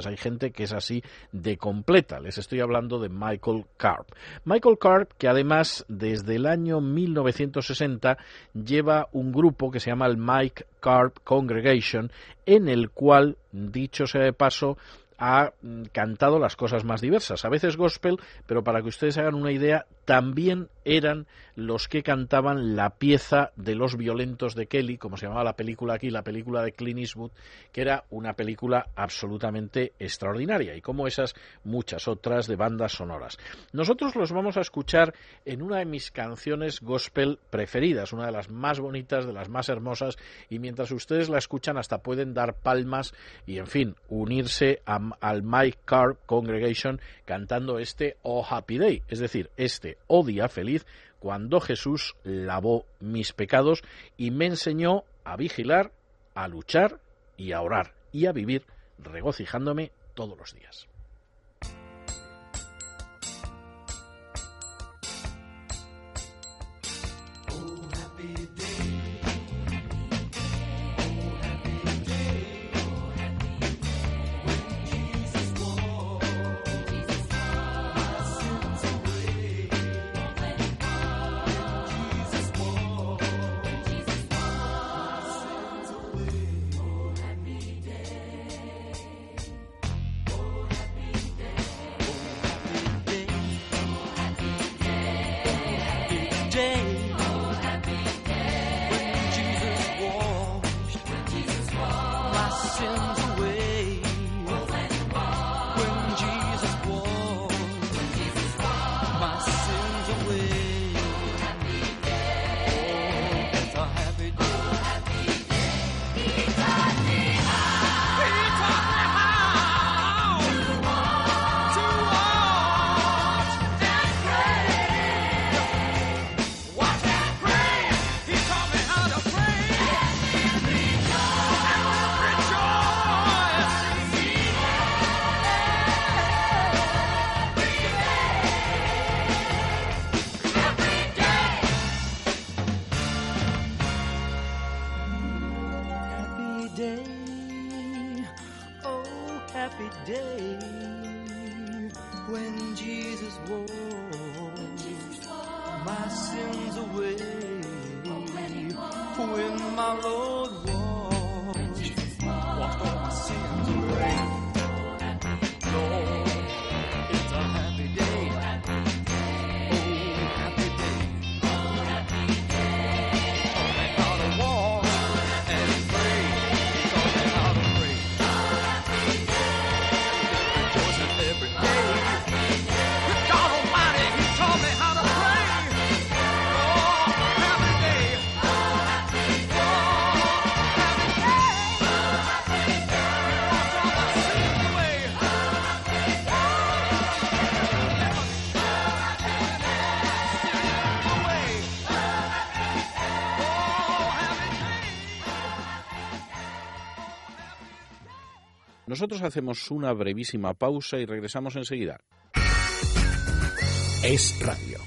Hay gente que es así de completa. Les estoy hablando de Michael Carp. Michael Carp, que además desde el año 1960 lleva un grupo que se llama el Mike Carp Congregation, en el cual, dicho sea de paso, ha mm, cantado las cosas más diversas, a veces gospel, pero para que ustedes hagan una idea, también eran los que cantaban la pieza de los violentos de Kelly, como se llamaba la película aquí, la película de Clint Eastwood, que era una película absolutamente extraordinaria, y como esas, muchas otras de bandas sonoras. Nosotros los vamos a escuchar en una de mis canciones gospel preferidas, una de las más bonitas, de las más hermosas, y mientras ustedes la escuchan hasta pueden dar palmas y, en fin, unirse a al Mike Carp Congregation cantando este Oh Happy Day, es decir, este Oh Día Feliz, cuando Jesús lavó mis pecados y me enseñó a vigilar, a luchar y a orar y a vivir regocijándome todos los días. Nosotros hacemos una brevísima pausa y regresamos enseguida. Es radio.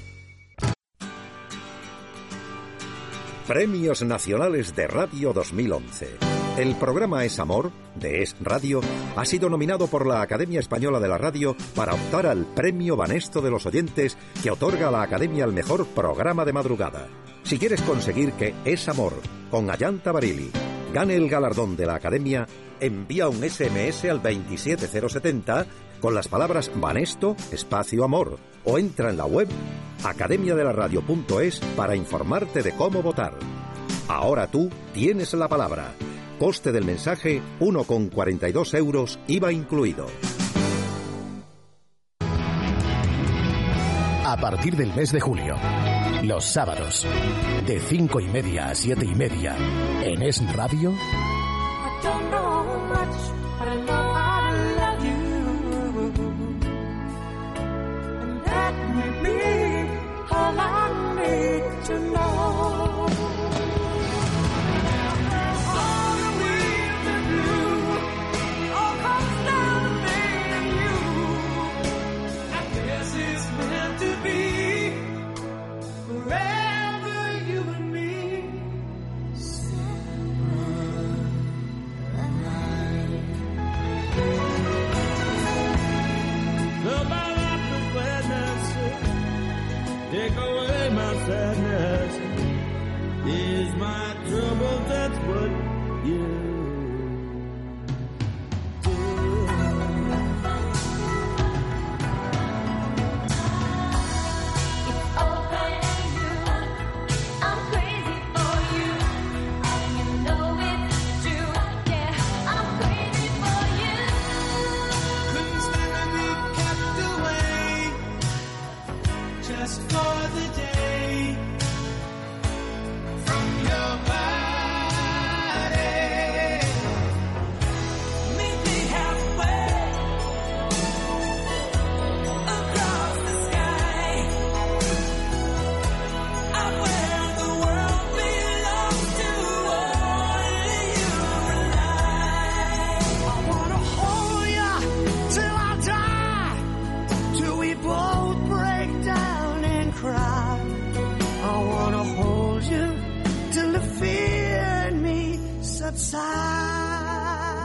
Premios Nacionales de Radio 2011. El programa Es Amor, de Es Radio, ha sido nominado por la Academia Española de la Radio para optar al Premio Banesto de los Oyentes que otorga la Academia al mejor programa de madrugada. Si quieres conseguir que Es Amor, con Ayanta Barili, gane el galardón de la Academia, envía un SMS al 27070 con las palabras Banesto, espacio amor, o entra en la web academiadelaradio.es para informarte de cómo votar. Ahora tú tienes la palabra. Coste del mensaje 1,42 euros, IVA incluido. A partir del mes de julio, los sábados, de cinco y media a siete y media, en Es Radio, I don't know much, but I know I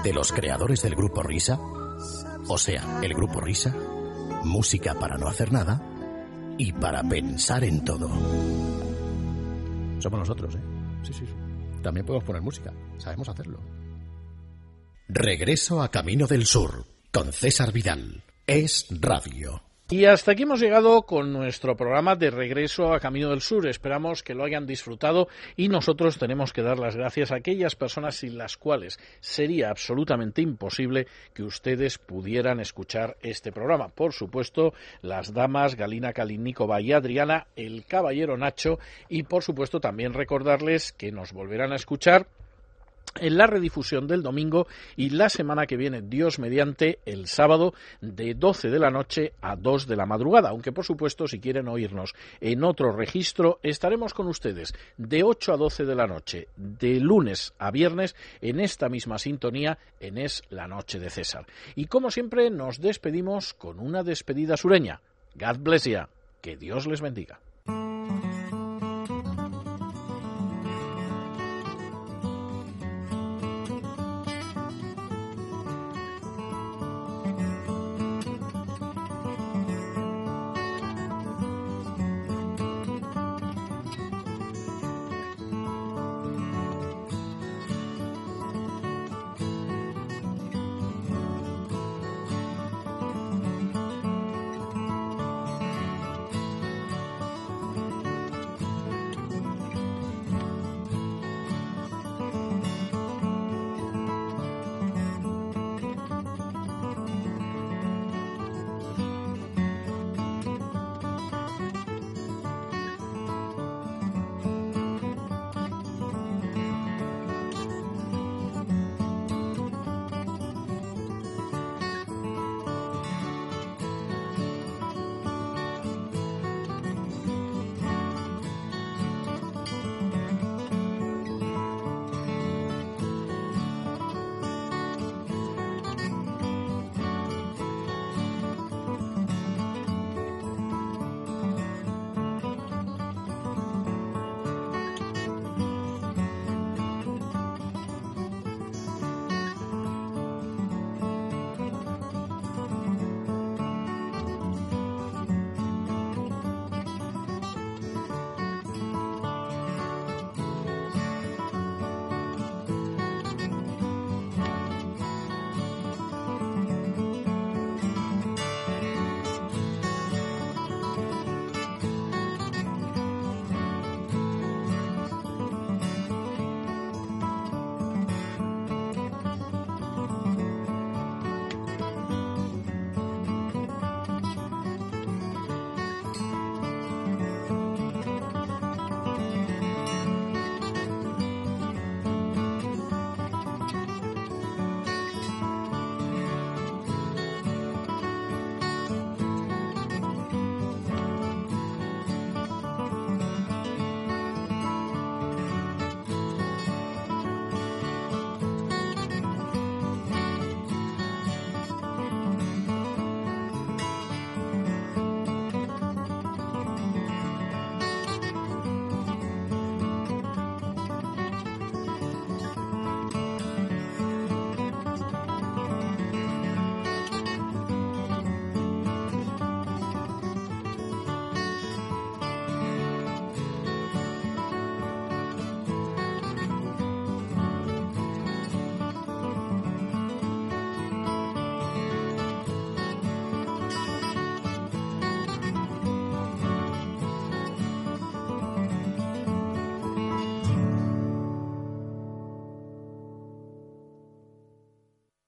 de los creadores del grupo Risa, o sea, el grupo Risa, música para no hacer nada y para pensar en todo. Somos nosotros, ¿eh? Sí, sí, sí. También podemos poner música, sabemos hacerlo. Regreso a Camino del Sur, con César Vidal. Es radio. Y hasta aquí hemos llegado con nuestro programa de regreso a Camino del Sur. Esperamos que lo hayan disfrutado y nosotros tenemos que dar las gracias a aquellas personas sin las cuales sería absolutamente imposible que ustedes pudieran escuchar este programa. Por supuesto, las damas Galina Kalinikova y Adriana, el caballero Nacho y por supuesto también recordarles que nos volverán a escuchar en la redifusión del domingo y la semana que viene, Dios mediante, el sábado de 12 de la noche a 2 de la madrugada. Aunque, por supuesto, si quieren oírnos en otro registro, estaremos con ustedes de 8 a 12 de la noche, de lunes a viernes, en esta misma sintonía, en Es la Noche de César. Y como siempre, nos despedimos con una despedida sureña. God bless ya. Que Dios les bendiga.